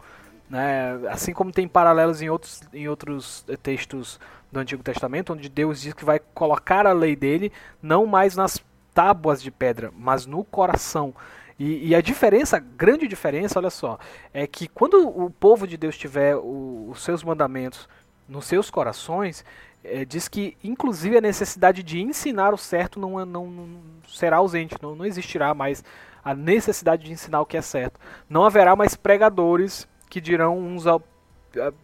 S2: né? Assim como tem paralelos em outros, em outros textos do Antigo Testamento, onde Deus diz que vai colocar a lei dele não mais nas tábuas de pedra, mas no coração. E, e a diferença, a grande diferença, olha só, é que quando o povo de Deus tiver o, os seus mandamentos nos seus corações, é, diz que inclusive a necessidade de ensinar o certo não, é, não, não será ausente, não, não existirá mais a necessidade de ensinar o que é certo. Não haverá mais pregadores que dirão uns, ao,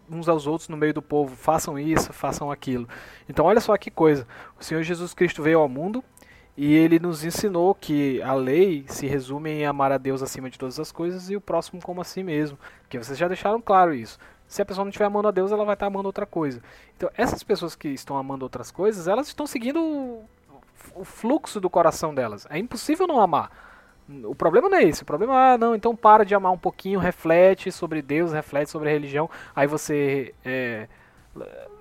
S2: uns aos outros no meio do povo: façam isso, façam aquilo. Então, olha só que coisa: o Senhor Jesus Cristo veio ao mundo e ele nos ensinou que a lei se resume em amar a Deus acima de todas as coisas e o próximo como a si mesmo. Porque vocês já deixaram claro isso. Se a pessoa não estiver amando a Deus, ela vai estar amando outra coisa. Então, essas pessoas que estão amando outras coisas, elas estão seguindo o fluxo do coração delas. É impossível não amar. O problema não é esse. O problema é, ah, não, então para de amar um pouquinho, reflete sobre Deus, reflete sobre a religião, aí você é,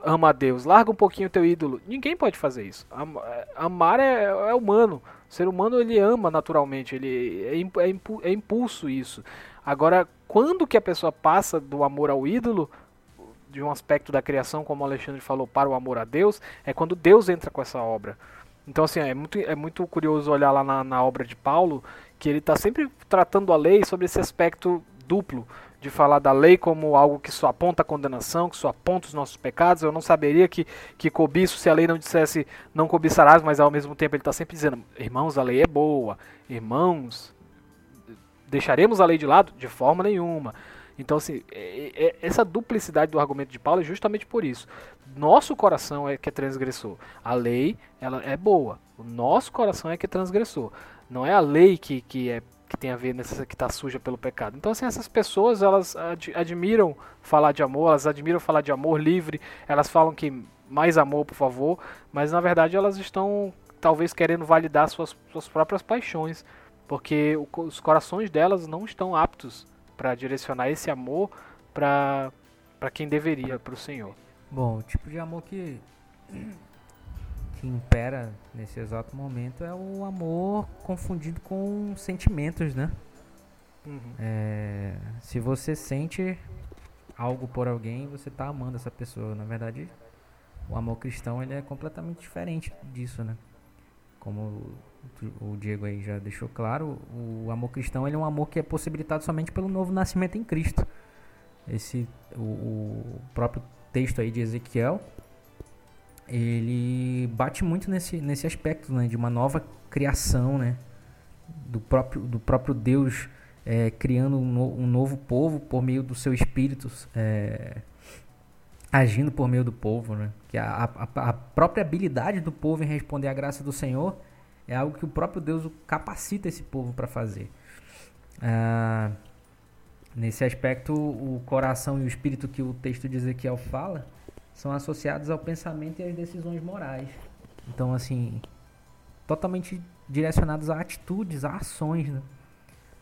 S2: ama a Deus. Larga um pouquinho o teu ídolo. Ninguém pode fazer isso. É, amar é, é humano. O ser humano ele ama naturalmente, ele é, é, é impulso isso. Agora, quando que a pessoa passa do amor ao ídolo, de um aspecto da criação, como o Alexandre falou, para o amor a Deus, é quando Deus entra com essa obra. Então, assim, é muito, é muito curioso olhar lá na, na obra de Paulo que ele está sempre tratando a lei sobre esse aspecto duplo, de falar da lei como algo que só aponta a condenação, que só aponta os nossos pecados. Eu não saberia que, que cobiço se a lei não dissesse não cobiçarás, mas ao mesmo tempo ele está sempre dizendo, irmãos, a lei é boa, irmãos, deixaremos a lei de lado? De forma nenhuma. Então, assim, é, é, essa duplicidade do argumento de Paulo é justamente por isso. Nosso coração é que é transgressor. A lei, ela é boa. O nosso coração é que é transgressor. Não é a lei que, que, é, que tem a ver nessa que está suja pelo pecado. Então, assim, essas pessoas, elas ad, admiram falar de amor, elas admiram falar de amor livre, elas falam que mais amor, por favor, mas na verdade elas estão talvez querendo validar suas, suas próprias paixões, porque o, os corações delas não estão aptos para direcionar esse amor para quem deveria, para o Senhor.
S5: Bom, o tipo de amor que que impera nesse exato momento é o amor confundido com sentimentos, né? Uhum. É, se você sente algo por alguém, você está amando essa pessoa. Na verdade, o amor cristão ele é completamente diferente disso, né? Como o Diego aí já deixou claro, o amor cristão ele é um amor que é possibilitado somente pelo novo nascimento em Cristo. Esse o, o próprio texto aí de Ezequiel ele bate muito nesse, nesse aspecto né, de uma nova criação, né, do próprio, do próprio Deus é, criando um, no, um, novo povo por meio do seu espírito, é, agindo por meio do povo, né, que a, a, a, própria habilidade do povo em responder à graça do Senhor é algo que o próprio Deus capacita esse povo para fazer. Ah, Nesse aspecto, o coração e o espírito que o texto de Ezequiel fala são associados ao pensamento e às decisões morais. Então, assim, totalmente direcionados a atitudes, a ações, né?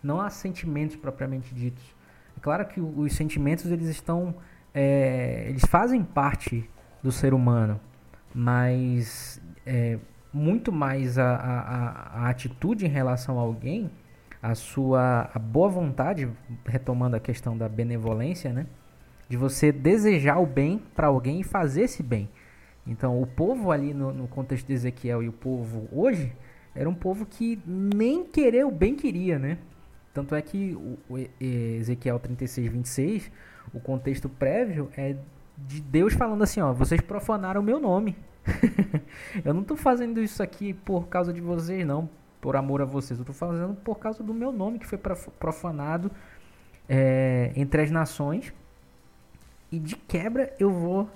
S5: não a sentimentos propriamente ditos. É claro que os sentimentos eles estão, é, eles fazem parte do ser humano, mas é, muito mais a, a, a, atitude em relação a alguém, a sua a boa vontade, retomando a questão da benevolência, né? De você desejar o bem para alguém e fazer esse bem. Então, o povo ali no, no, contexto de Ezequiel e o povo hoje era um povo que nem querer o bem queria, né? Tanto é que o, o Ezequiel 36, 26, o contexto prévio é de Deus falando assim, ó, vocês profanaram o meu nome. eu não estou fazendo isso aqui por causa de vocês, não, por amor a vocês. Eu estou fazendo por causa do meu nome que foi profanado é, entre as nações. E de quebra eu vou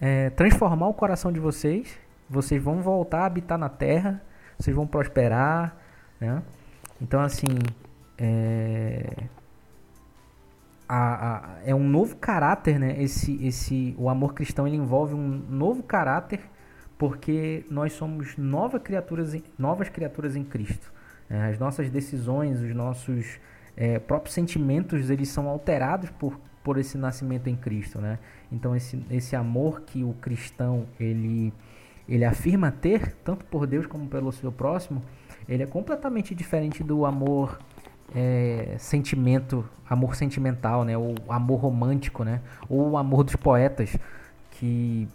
S5: é, transformar o coração de vocês. Vocês vão voltar a habitar na terra. Vocês vão prosperar. Né? Então, assim, é, a, a, é um novo caráter, né? Esse, esse, o amor cristão ele envolve um novo caráter porque nós somos nova criaturas, novas criaturas em Cristo. É, as nossas decisões, os nossos é, próprios sentimentos, eles são alterados por, por esse nascimento em Cristo, né? Então esse, esse amor que o cristão ele, ele afirma ter, tanto por Deus como pelo seu próximo, ele é completamente diferente do amor é, sentimento, amor sentimental, né? Ou amor romântico, né? Ou o amor dos poetas, que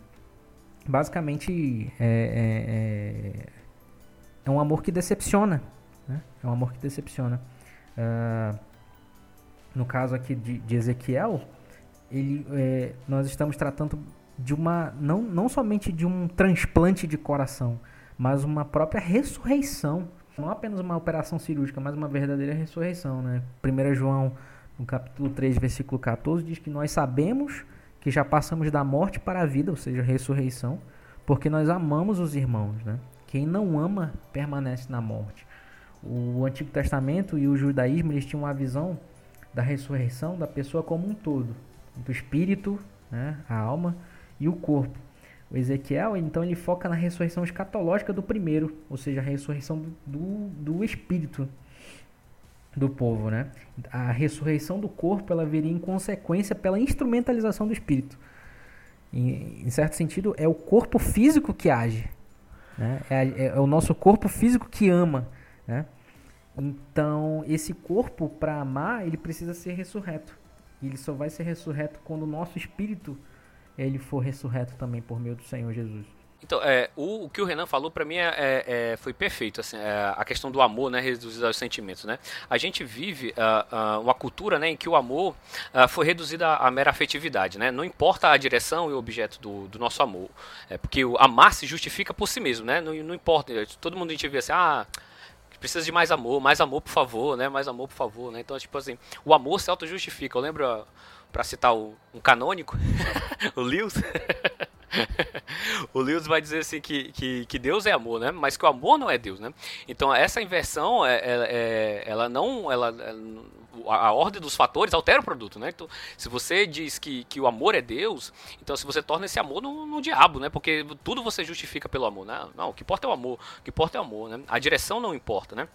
S5: basicamente é, é, é, é um amor que decepciona, né? É um amor que decepciona. Uh, no caso aqui de, de Ezequiel, ele, é, nós estamos tratando de uma não, não somente de um transplante de coração, mas uma própria ressurreição não apenas uma operação cirúrgica, mas uma verdadeira ressurreição, né? 1 João, no capítulo 3, versículo 14, diz que nós sabemos que já passamos da morte para a vida, ou seja, a ressurreição, porque nós amamos os irmãos, né? Quem não ama permanece na morte. O Antigo Testamento e o judaísmo eles tinham uma visão da ressurreição da pessoa como um todo, do espírito, né, a alma e o corpo. O Ezequiel, então, ele foca na ressurreição escatológica do primeiro, ou seja, a ressurreição do, do espírito do povo, né? A ressurreição do corpo, ela viria em consequência pela instrumentalização do espírito. Em, em certo sentido, é o corpo físico que age, né? É, é, é o nosso corpo físico que ama, né? Então, esse corpo, para amar, ele precisa ser ressurreto. E ele só vai ser ressurreto quando o nosso espírito ele for ressurreto também por meio do Senhor Jesus.
S4: Então, é, o, o, que o Renan falou para mim é, é, é, foi perfeito, assim, é, a questão do amor, né, reduzido aos sentimentos, né. A gente vive uh, uh, uma cultura, né, em que o amor uh, foi reduzido à, à, mera afetividade, né. Não importa a direção e o objeto do, do nosso amor, é porque o amar se justifica por si mesmo, né. Não, não importa, todo mundo a gente vê assim, ah, precisa de mais amor, mais amor por favor, né, mais amor por favor, né. Então, tipo assim, o amor se auto justifica. Eu lembro para citar o, um canônico, o Lewis. o Lewis vai dizer assim que, que, que, Deus é amor, né? Mas que o amor não é Deus, né? Então essa inversão, é, é, é ela não, ela, a ordem dos fatores altera o produto, né? Então, se você diz que, que o amor é Deus, então se você torna esse amor no, no diabo, né? Porque tudo você justifica pelo amor, né? Não, o que importa é o amor, o que importa é o amor, né? A direção não importa, né?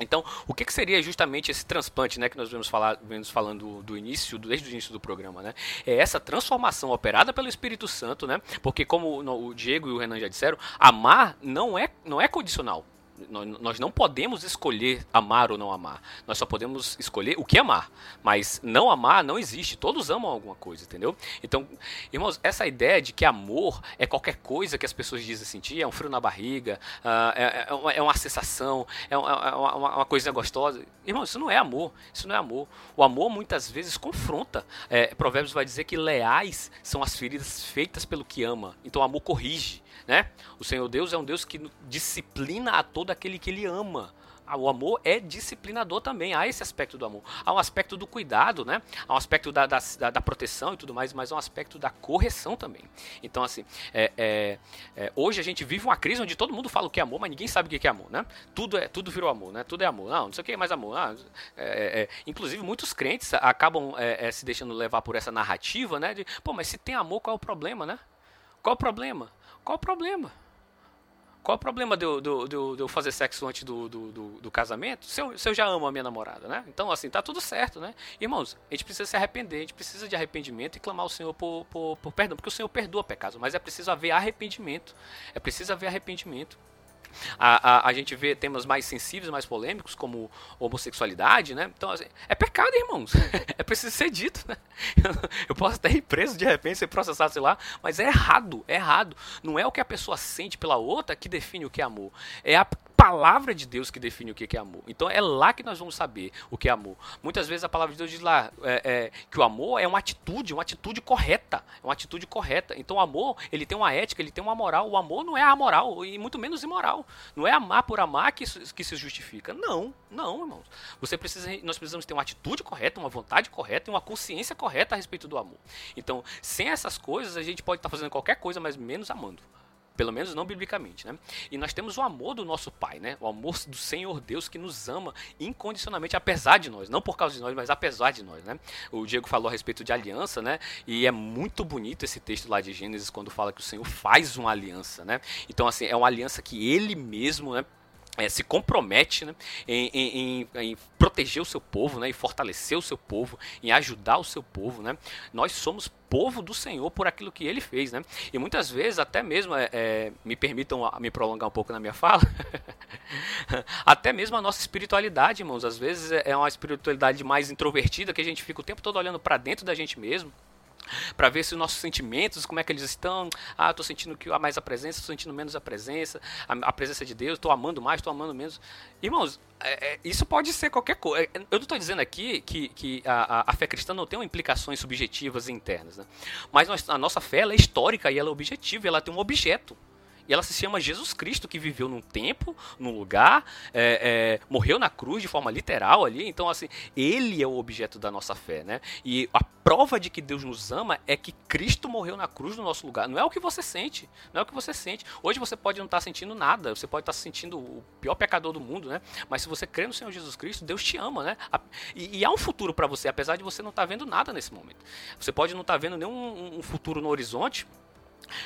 S4: Então, o que, que, seria justamente esse transplante, né, que nós vemos, falar, vemos falando do, início, desde o início do programa, né? É essa transformação operada pelo Espírito Santo, né? Porque como o Diego e o Renan já disseram, amar não é, não é condicional nós não podemos escolher amar ou não amar. Nós só podemos escolher o que amar. Mas não amar não existe. Todos amam alguma coisa, entendeu? Então, irmãos, essa ideia de que amor é qualquer coisa que as pessoas dizem sentir, é um frio na barriga, uh, é, é, uma, é, uma, sensação, é uma, é uma, uma, coisa gostosa. Irmãos, isso não é amor. Isso não é amor. O amor muitas vezes confronta. É, Provérbios vai dizer que leais são as feridas feitas pelo que ama. Então, o amor corrige né? O Senhor Deus é um Deus que disciplina a todo aquele que ele ama. Ah, o amor é disciplinador também. Há esse aspecto do amor. Há um aspecto do cuidado, né? Há um aspecto da, da, da proteção e tudo mais, mas há um aspecto da correção também. Então, assim, é, é, é, hoje a gente vive uma crise onde todo mundo fala o que é amor, mas ninguém sabe o que é amor, né? Tudo, é, tudo virou amor, né? Tudo é amor. Não, não sei o que é mais amor. Ah, é, é, inclusive, muitos crentes acabam se deixando levar por essa narrativa, né? De, pô, mas se tem amor, qual é o problema, né? Qual o problema? Qual o problema? Qual o problema de eu, de eu, de eu fazer sexo antes do, do, do, do casamento se eu, se eu, já amo a minha namorada, né? Então, assim, tá tudo certo, né? Irmãos, a gente precisa se arrepender, a gente precisa de arrependimento e clamar ao Senhor por, por, por perdão, porque o Senhor perdoa pecados, mas é preciso haver arrependimento. É preciso haver arrependimento. A, a, a, gente vê temas mais sensíveis, mais polêmicos, como homossexualidade, né? Então, assim, é pecado, irmãos. é preciso ser dito, né? Eu posso até ir preso de repente, ser processado, sei lá, mas é errado, é errado. Não é o que a pessoa sente pela outra que define o que é amor. É a palavra de Deus que define o que é amor. Então é lá que nós vamos saber o que é amor. Muitas vezes a palavra de Deus diz lá é, é, que o amor é uma atitude, uma atitude correta. É uma atitude correta. Então o amor, ele tem uma ética, ele tem uma moral. O amor não é amoral e muito menos imoral. Não é amar por amar que, que se justifica. Não, não, irmãos. Você precisa, nós precisamos ter uma atitude correta, uma vontade correta e uma consciência correta a respeito do amor. Então, sem essas coisas, a gente pode estar fazendo qualquer coisa, mas menos amando pelo menos não biblicamente, né? E nós temos o amor do nosso Pai, né? O amor do Senhor Deus que nos ama incondicionalmente, apesar de nós, não por causa de nós, mas apesar de nós, né? O Diego falou a respeito de aliança, né? E é muito bonito esse texto lá de Gênesis quando fala que o Senhor faz uma aliança, né? Então, assim, é uma aliança que Ele mesmo, né? É, se compromete né, em, em, em, proteger o seu povo, né, em fortalecer o seu povo, em ajudar o seu povo. Né? Nós somos povo do Senhor por aquilo que ele fez. Né? E muitas vezes, até mesmo, é, é, me permitam me prolongar um pouco na minha fala, até mesmo a nossa espiritualidade, irmãos, às vezes é uma espiritualidade mais introvertida, que a gente fica o tempo todo olhando para dentro da gente mesmo para ver se os nossos sentimentos, como é que eles estão. Ah, estou sentindo que há mais a presença, estou sentindo menos a presença, a, a presença de Deus, estou amando mais, estou amando menos. Irmãos, é, é, isso pode ser qualquer coisa. É, eu não estou dizendo aqui que, que a, a, fé cristã não tem implicações subjetivas e internas, né? mas nós, a nossa fé é histórica e ela é objetiva, ela tem um objeto. E ela se chama Jesus Cristo, que viveu num tempo, num lugar, é, é, morreu na cruz de forma literal ali. Então, assim, ele é o objeto da nossa fé, né? E a prova de que Deus nos ama é que Cristo morreu na cruz no nosso lugar. Não é o que você sente, não é o que você sente. Hoje você pode não estar sentindo nada, você pode estar se sentindo o pior pecador do mundo, né? Mas se você crê no Senhor Jesus Cristo, Deus te ama, né? E, e há um futuro para você, apesar de você não estar vendo nada nesse momento. Você pode não estar vendo nenhum um futuro no horizonte,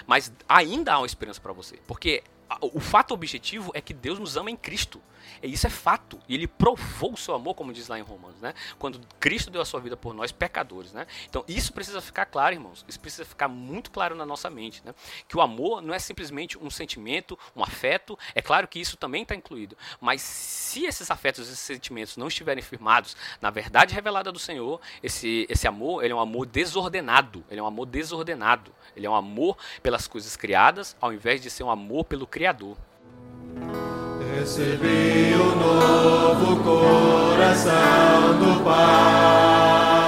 S4: mas ainda há uma esperança para você, porque o fato objetivo é que Deus nos ama em Cristo. E isso é fato. E ele provou o seu amor, como diz lá em Romanos, né? Quando Cristo deu a sua vida por nós, pecadores, né? Então, isso precisa ficar claro, irmãos. Isso precisa ficar muito claro na nossa mente, né? Que o amor não é simplesmente um sentimento, um afeto. É claro que isso também está incluído. Mas se esses afetos, esses sentimentos não estiverem firmados na verdade revelada do Senhor, esse, esse amor, ele é um amor desordenado. Ele é um amor desordenado. Ele é um amor pelas coisas criadas, ao invés de ser um amor pelo Criador.
S6: Recebi o novo coração do Pai.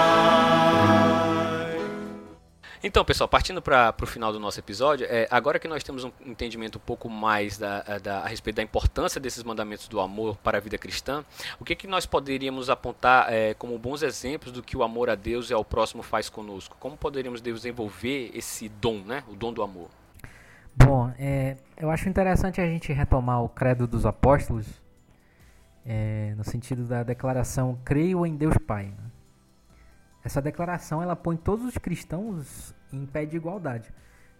S4: Então, pessoal, partindo para o final do nosso episódio, é, agora que nós temos um entendimento um pouco mais da, da, a respeito da importância desses mandamentos do amor para a vida cristã, o que, que nós poderíamos apontar é, como bons exemplos do que o amor a Deus e ao próximo faz conosco? Como poderíamos desenvolver esse dom, né, o dom do amor?
S5: Bom, é, eu acho interessante a gente retomar o credo dos apóstolos, é, no sentido da declaração creio em Deus Pai. Né? Essa declaração ela põe todos os cristãos em pé de igualdade.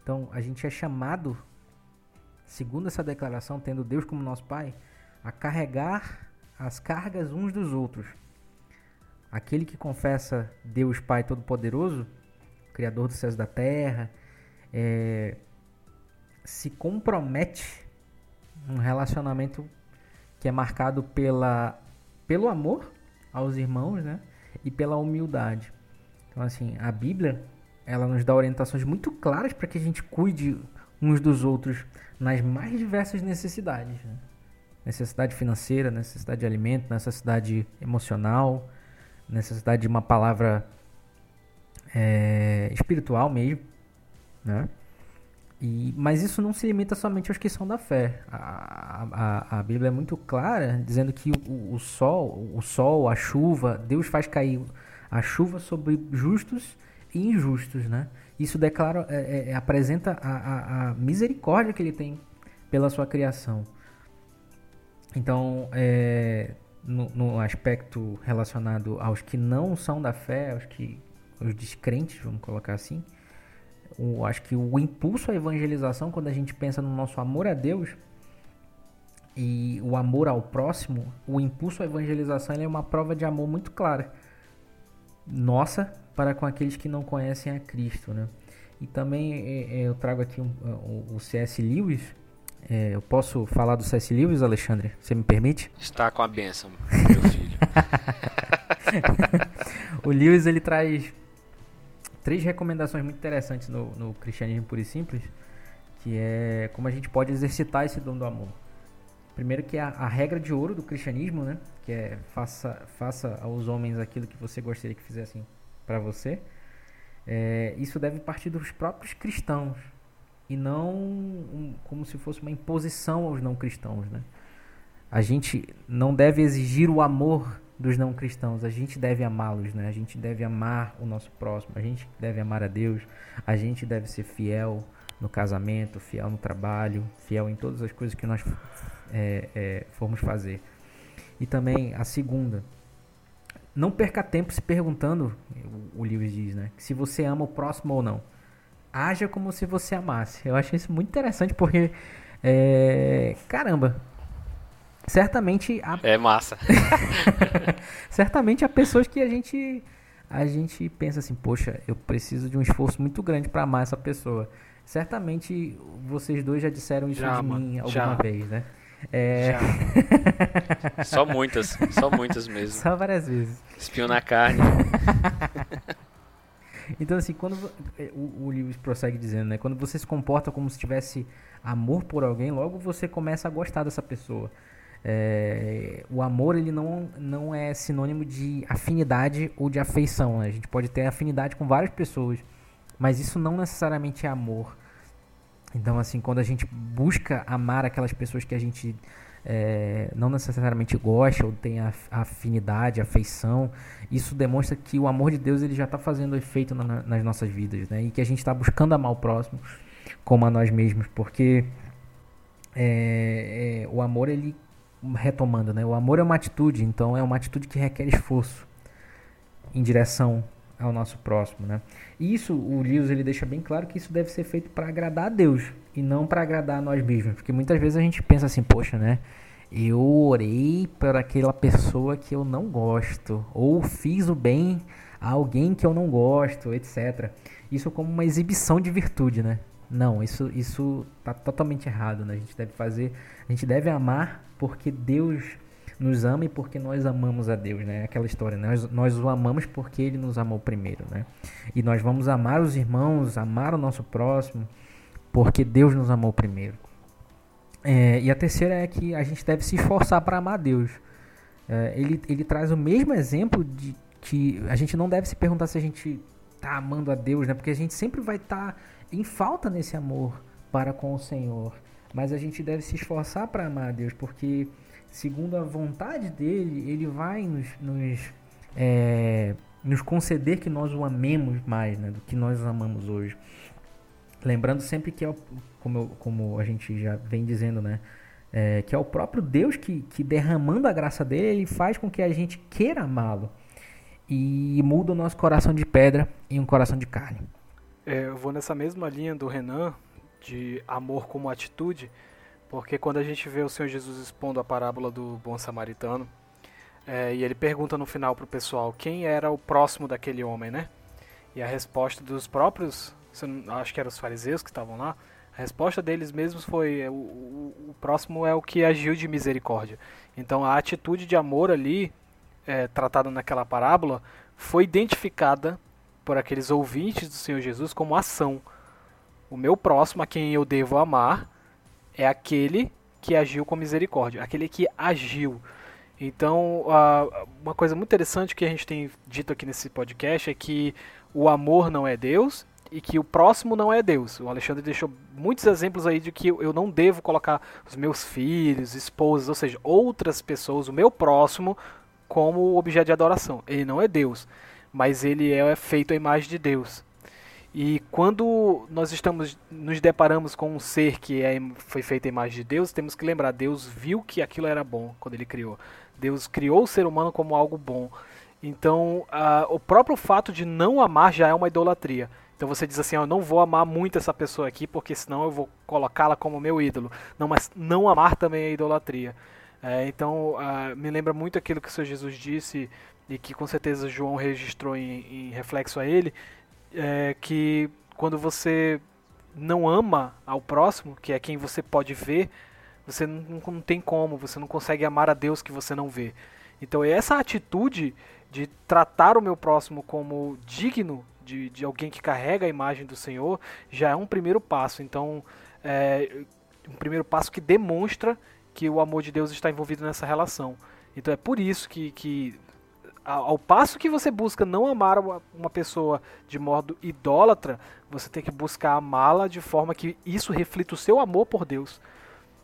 S5: Então a gente é chamado, segundo essa declaração, tendo Deus como nosso Pai, a carregar as cargas uns dos outros. Aquele que confessa Deus Pai Todo-Poderoso, Criador dos céus e da terra, é, se compromete um relacionamento que é marcado pela, pelo amor aos irmãos, né? E pela humildade. Então, assim, a Bíblia, ela nos dá orientações muito claras para que a gente cuide uns dos outros nas mais diversas necessidades. Né? Necessidade financeira, necessidade de alimento, necessidade emocional, necessidade de uma palavra é, espiritual mesmo, né? E, mas isso não se limita somente aos que são da fé. A, a, a Bíblia é muito clara dizendo que o, o, sol, o sol, a chuva, Deus faz cair a chuva sobre justos e injustos, né? Isso declara, é, é, é apresenta a, a, misericórdia que Ele tem pela sua criação. Então, é, no, no, aspecto relacionado aos que não são da fé, aos que os descrentes, vamos colocar assim, o, acho que o impulso à evangelização, quando a gente pensa no nosso amor a Deus e o amor ao próximo, o impulso à evangelização é uma prova de amor muito clara. Nossa, para com aqueles que não conhecem a Cristo, né? E também é, é, eu trago aqui um, o, o C.S. Lewis. É, eu posso falar do C.S. Lewis, Alexandre? Você me permite?
S4: Está com a bênção, meu filho.
S5: o Lewis ele traz três recomendações muito interessantes no, no Cristianismo Puro e Simples, que é como a gente pode exercitar esse dom do amor. Primeiro que é a, a regra de ouro do cristianismo, né? Que é faça, faça aos homens aquilo que você gostaria que fizessem para você. É, isso deve partir dos próprios cristãos e não um, como se fosse uma imposição aos não cristãos, né? A gente não deve exigir o amor dos não cristãos. A gente deve amá-los, né? A gente deve amar o nosso próximo. A gente deve amar a Deus. A gente deve ser fiel no casamento, fiel no trabalho, fiel em todas as coisas que nós é, é, formos fazer. E também a segunda, não perca tempo se perguntando, o, Lewis diz, né? Se você ama o próximo ou não. Haja como se você amasse. Eu acho isso muito interessante porque, é, caramba, certamente
S4: há... é massa.
S5: Certamente há pessoas que a gente a gente pensa assim poxa eu preciso de um esforço muito grande para amar essa pessoa. Certamente vocês dois já disseram isso já, de mim alguma já. vez né?
S4: É... só muitas só muitas mesmo.
S5: Só várias vezes.
S4: Espinho na carne.
S5: Então assim quando o, o Lewis prossegue dizendo né quando você se comporta como se tivesse amor por alguém logo você começa a gostar dessa pessoa é, o amor ele não, não é sinônimo de afinidade ou de afeição. Né? A gente pode ter afinidade com várias pessoas, mas isso não necessariamente é amor. Então, assim, quando a gente busca amar aquelas pessoas que a gente é, não necessariamente gosta ou tem afinidade, afeição, isso demonstra que o amor de Deus ele já está fazendo efeito na, nas nossas vidas, né? E que a gente está buscando amar o próximo como a nós mesmos, porque é, é, o amor ele retomando, né? O amor é uma atitude, então é uma atitude que requer esforço em direção ao nosso próximo, né? E isso o Lewis ele deixa bem claro que isso deve ser feito para agradar a Deus e não para agradar a nós mesmos, porque muitas vezes a gente pensa assim, poxa, né? Eu orei por aquela pessoa que eu não gosto ou fiz o bem a alguém que eu não gosto, etc. Isso como uma exibição de virtude, né? Não, isso isso tá totalmente errado, né? A gente deve fazer, a gente deve amar porque Deus nos ama e porque nós amamos a Deus, né? Aquela história, né? nós, nós o amamos porque Ele nos amou primeiro, né? E nós vamos amar os irmãos, amar o nosso próximo, porque Deus nos amou primeiro. É, e a terceira é que a gente deve se esforçar para amar Deus. É, ele, ele traz o mesmo exemplo de que a gente não deve se perguntar se a gente está amando a Deus, né? Porque a gente sempre vai estar tá em falta nesse amor para com o Senhor. Mas a gente deve se esforçar para amar a Deus, porque segundo a vontade dele, ele vai nos, nos, é, nos conceder que nós o amemos mais né, do que nós amamos hoje. Lembrando sempre que, é como, eu, como a gente já vem dizendo, né? É, que é o próprio Deus que, que derramando a graça dele, ele faz com que a gente queira amá-lo e muda o nosso coração de pedra em um coração de carne.
S2: É, eu vou nessa mesma linha do Renan, de amor como atitude, porque quando a gente vê o Senhor Jesus expondo a parábola do bom samaritano, é, e ele pergunta no final para o pessoal quem era o próximo daquele homem, né? E a resposta dos próprios, acho que eram os fariseus que estavam lá, a resposta deles mesmos foi: é, o, o, o, próximo é o que agiu de misericórdia. Então a atitude de amor ali, é, tratada naquela parábola, foi identificada por aqueles ouvintes do Senhor Jesus como ação. O meu próximo, a quem eu devo amar, é aquele que agiu com misericórdia, aquele que agiu. Então, uma coisa muito interessante que a gente tem dito aqui nesse podcast é que o amor não é Deus e que o próximo não é Deus. O Alexandre deixou muitos exemplos aí de que eu não devo colocar os meus filhos, esposas, ou seja, outras pessoas, o meu próximo, como objeto de adoração. Ele não é Deus, mas ele é feito à imagem de Deus. E quando nós estamos nos deparamos com um ser que é, foi feito à imagem de Deus, temos que lembrar, Deus viu que aquilo era bom quando ele criou. Deus criou o ser humano como algo bom. Então, o próprio fato de não amar já é uma idolatria. Então você diz assim, eu não vou amar muito essa pessoa aqui, porque senão eu vou colocá-la como meu ídolo. Não, mas não amar também é idolatria. É, então, uh, me lembra muito aquilo que o Senhor Jesus disse, e que com certeza João registrou em, em reflexo a ele, é, que quando você não ama ao próximo, que é quem você pode ver, você não, não tem como, você não consegue amar a Deus que você não vê. Então essa atitude de tratar o meu próximo como digno de, de alguém que carrega a imagem do Senhor já é um primeiro passo. Então é um primeiro passo que demonstra que o amor de Deus está envolvido nessa relação. Então é por isso que, que ao passo que você busca não amar uma pessoa de modo idólatra, você tem que buscar amá-la de forma que isso reflita o seu amor por Deus.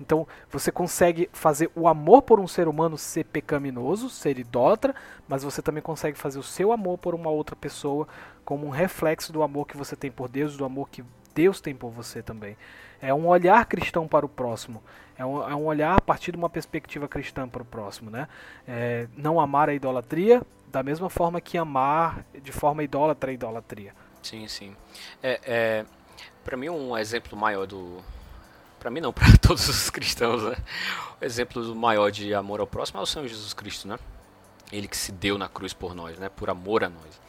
S2: Então você consegue fazer o amor por um ser humano ser pecaminoso, ser idólatra, mas você também consegue fazer o seu amor por uma outra pessoa como um reflexo do amor que você tem por Deus, do amor que Deus tem por você também. É um olhar cristão para o próximo. É um, é um olhar a partir de uma perspectiva cristã para o próximo. Né? É, não amar a idolatria da mesma forma que amar de forma idólatra a idolatria.
S4: Sim, sim. É, é para mim, um exemplo maior do, para mim não, para todos os cristãos, né? O exemplo maior de amor ao próximo é o Senhor Jesus Cristo, né? Ele que se deu na cruz por nós, né? Por amor a nós.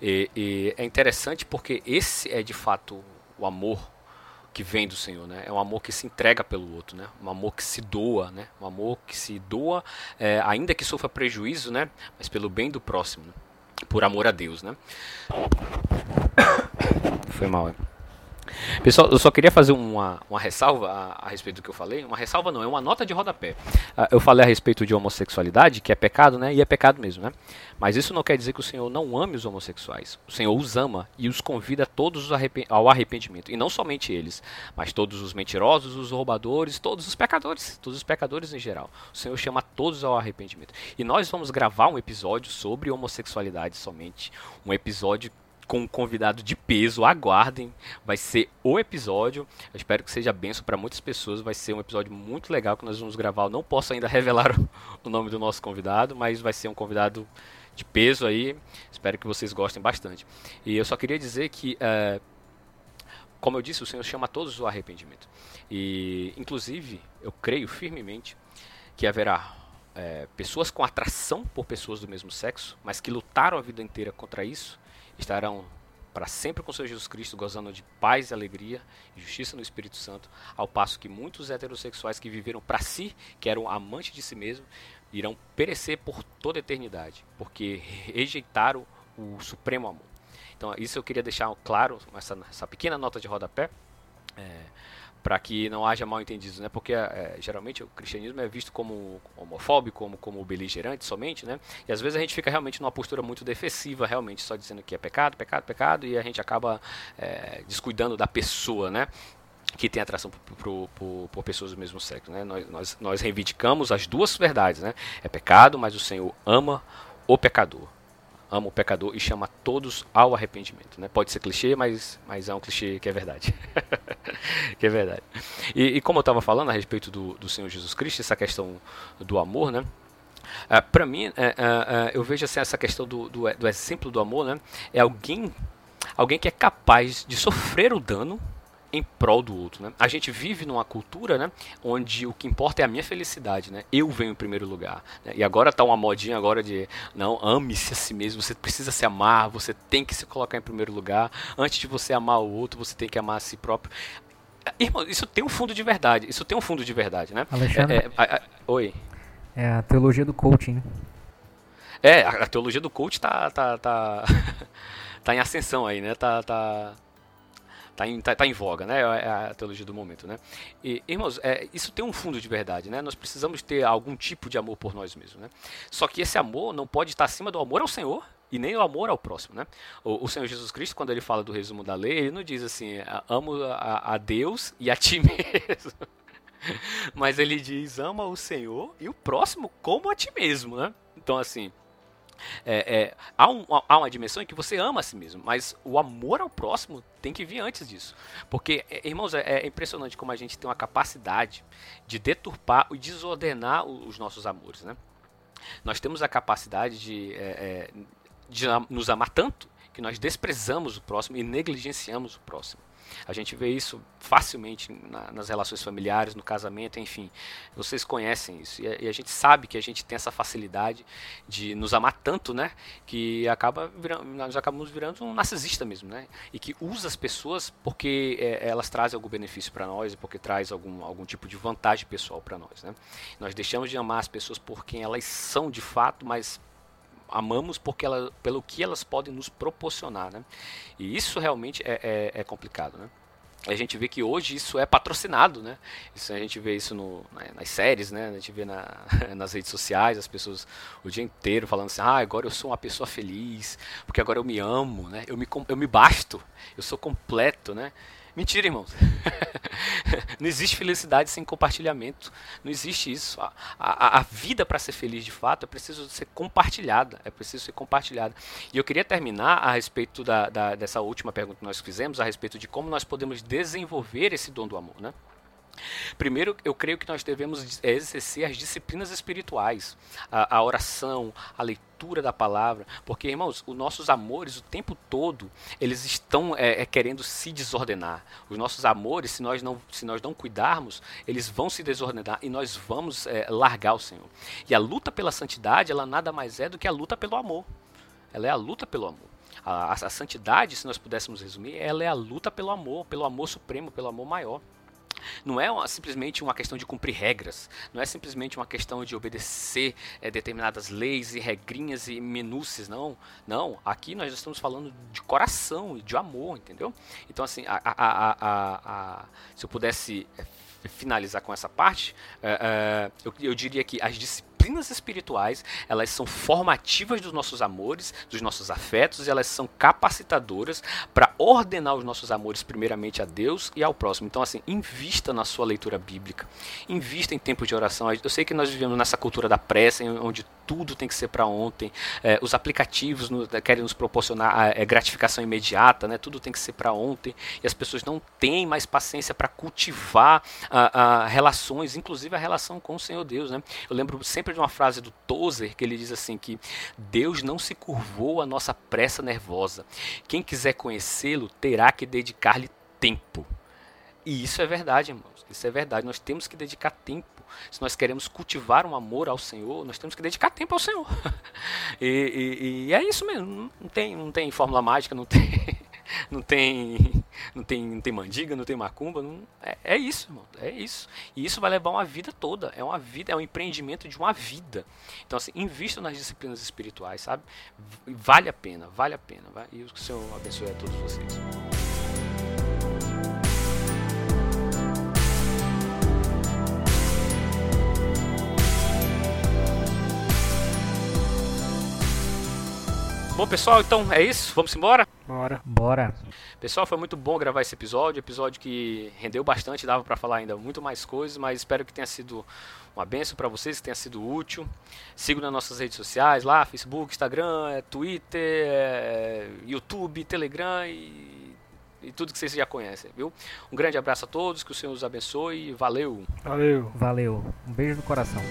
S4: E, e é interessante porque esse é de fato o amor que vem do Senhor, né? É um amor que se entrega pelo outro, né? Um amor que se doa, né? Um amor que se doa, é, ainda que sofra prejuízo, né? Mas pelo bem do próximo, né? por amor a Deus, né? Foi mal, é. Pessoal, eu só queria fazer uma, uma ressalva a, a, respeito do que eu falei. Uma ressalva não, é uma nota de rodapé. Uh, eu falei a respeito de homossexualidade, que é pecado, né? E é pecado mesmo, né? Mas isso não quer dizer que o Senhor não ame os homossexuais. O Senhor os ama e os convida todos ao arrependimento. E não somente eles, mas todos os mentirosos, os roubadores, todos os pecadores, todos os pecadores em geral. O Senhor chama todos ao arrependimento. E nós vamos gravar um episódio sobre homossexualidade somente. Um episódio com um convidado de peso. Aguardem, vai ser o episódio. Eu espero que seja benção para muitas pessoas. Vai ser um episódio muito legal que nós vamos gravar. Eu não posso ainda revelar o nome do nosso convidado, mas vai ser um convidado de peso aí. Espero que vocês gostem bastante. E eu só queria dizer que, é, como eu disse, o Senhor chama todos ao arrependimento. E, inclusive, eu creio firmemente que haverá é, pessoas com atração por pessoas do mesmo sexo, mas que lutaram a vida inteira contra isso estarão para sempre com o Senhor Jesus Cristo, gozando de paz e alegria e justiça no Espírito Santo, ao passo que muitos heterossexuais que viveram para si, que eram amantes de si mesmos, irão perecer por toda a eternidade, porque rejeitaram o supremo amor. Então, isso eu queria deixar claro, essa, essa pequena nota de rodapé. É, para que não haja mal entendidos, né? Porque é, geralmente o cristianismo é visto como homofóbico, como, como beligerante somente, né? E às vezes a gente fica realmente numa postura muito defensiva, realmente só dizendo que é pecado, pecado, pecado, e a gente acaba é, descuidando da pessoa, né? que tem atração por, por, por, por, pessoas do mesmo sexo. Né? Nós, nós, nós reivindicamos as duas verdades. Né? É pecado, mas o Senhor ama o pecador ama o pecador e chama todos ao arrependimento. Né? Pode ser clichê, mas, mas é um clichê que é verdade. que é verdade. E, e como eu estava falando a respeito do, do Senhor Jesus Cristo, essa questão do amor, né? Ah, para mim, uh, uh, eu vejo assim, essa questão do, do, do exemplo do amor, né? É alguém, alguém que é capaz de sofrer o dano em prol do outro. Né? A gente vive numa cultura né, onde o que importa é a minha felicidade. Né? Eu venho em primeiro lugar. Né? E agora está uma modinha agora de não, ame-se a si mesmo, você precisa se amar, você tem que se colocar em primeiro lugar. Antes de você amar o outro, você tem que amar a si próprio. Irmão, isso tem um fundo de verdade. Isso tem um fundo de verdade, né?
S5: Alexandre. É, é,
S4: é, oi.
S5: É a teologia do coaching.
S4: É, a, a teologia do coach tá, tá, tá, tá em ascensão aí, né? Tá, tá, tá em, tá, tá em voga, né? É a teologia do momento, né? E, irmãos, é, isso tem um fundo de verdade, né? Nós precisamos ter algum tipo de amor por nós mesmos, né? Só que esse amor não pode estar acima do amor ao Senhor e nem o amor ao próximo, né? O, o, Senhor Jesus Cristo, quando ele fala do resumo da lei, ele não diz assim, amo a, a Deus e a ti mesmo. Mas ele diz, ama o Senhor e o próximo como a ti mesmo, né? Então, assim, é, é, há, um, há, uma dimensão em que você ama a si mesmo, mas o amor ao próximo tem que vir antes disso. Porque, é, irmãos, é, é impressionante como a gente tem uma capacidade de deturpar e desordenar os nossos amores, né? Nós temos a capacidade de, é, de nos amar tanto que nós desprezamos o próximo e negligenciamos o próximo. A gente vê isso facilmente na, nas relações familiares, no casamento, enfim. Vocês conhecem isso. E a, e a, gente sabe que a gente tem essa facilidade de nos amar tanto, né? Que acaba virando, nós acabamos virando um narcisista mesmo, né? E que usa as pessoas porque é, elas trazem algum benefício para nós, porque traz algum, algum tipo de vantagem pessoal para nós, né? Nós deixamos de amar as pessoas por quem elas são de fato, mas amamos porque ela, pelo que elas podem nos proporcionar, né? E isso realmente é, é, é complicado, né? a gente vê que hoje isso é patrocinado, né? Isso, a gente vê isso no, nas séries, né? A gente vê na, nas redes sociais as pessoas o dia inteiro falando assim, ah, agora eu sou uma pessoa feliz, porque agora eu me amo, né? Eu me, eu me basto, eu sou completo, né? Mentira, irmãos. não existe felicidade sem compartilhamento. Não existe isso. A, a, a vida para ser feliz de fato é preciso ser compartilhada. É preciso ser compartilhada. E eu queria terminar a respeito da, da, dessa última pergunta que nós fizemos, a respeito de como nós podemos desenvolver esse dom do amor. Né? Primeiro, eu creio que nós devemos exercer as disciplinas espirituais, a, a, oração, a leitura da palavra, porque, irmãos, os nossos amores o tempo todo eles estão é, é, querendo se desordenar. Os nossos amores, se nós não, se nós não cuidarmos, eles vão se desordenar e nós vamos é, largar o Senhor. E a luta pela santidade, ela nada mais é do que a luta pelo amor. Ela é a luta pelo amor. A, a, a santidade, se nós pudéssemos resumir, ela é a luta pelo amor, pelo amor supremo, pelo amor maior. Não é uma, simplesmente uma questão de cumprir regras, não é simplesmente uma questão de obedecer é, determinadas leis e regrinhas e minúcias, não. Não, aqui nós estamos falando de coração e de amor, entendeu? Então, assim, a, a, a, se eu pudesse eh, finalizar com essa parte, é, é, eu, eu diria que as disciplinas doutrinas espirituais, elas são formativas dos nossos amores, dos nossos afetos, e elas são capacitadoras para ordenar os nossos amores primeiramente a Deus e ao próximo. Então, assim, invista na sua leitura bíblica, invista em tempo de oração. Eu sei que nós vivemos nessa cultura da pressa, onde tudo tem que ser para ontem. É, os aplicativos no, querem nos proporcionar é, gratificação imediata, né? tudo tem que ser para ontem, e as pessoas não têm mais paciência para cultivar a, a relações, inclusive a relação com o Senhor Deus. Né? Eu lembro sempre de uma frase do Tozer que ele diz assim que Deus não se curvou à nossa pressa nervosa. Quem quiser conhecê-lo terá que dedicar-lhe tempo. E isso é verdade, irmãos. Isso é verdade. Nós temos que dedicar tempo. Se nós queremos cultivar um amor ao Senhor, nós temos que dedicar tempo ao Senhor. e, e, e é isso mesmo. Não tem, não tem fórmula mágica, não tem não tem, não tem, não tem mandiga, não tem macumba, não, é, é isso, irmão, é isso. E isso vai levar uma vida toda, é uma vida, é um empreendimento de uma vida. Então assim, invista nas disciplinas espirituais, sabe? Vale a pena, vale a pena. Vai? E o Senhor abençoe a todos vocês. Bom, pessoal, então é isso. Vamos embora?
S5: Bora. Bora.
S4: Pessoal, foi muito bom gravar esse episódio. Episódio que rendeu bastante, dava para falar ainda muito mais coisas, mas espero que tenha sido uma benção para vocês, que tenha sido útil. Sigam nas nossas redes sociais lá, Facebook, Instagram, é, Twitter, é, YouTube, Telegram e, e tudo que vocês já conhecem, viu? Um grande abraço a todos, que o Senhor os abençoe. Valeu.
S5: Valeu. Valeu. Um beijo no coração.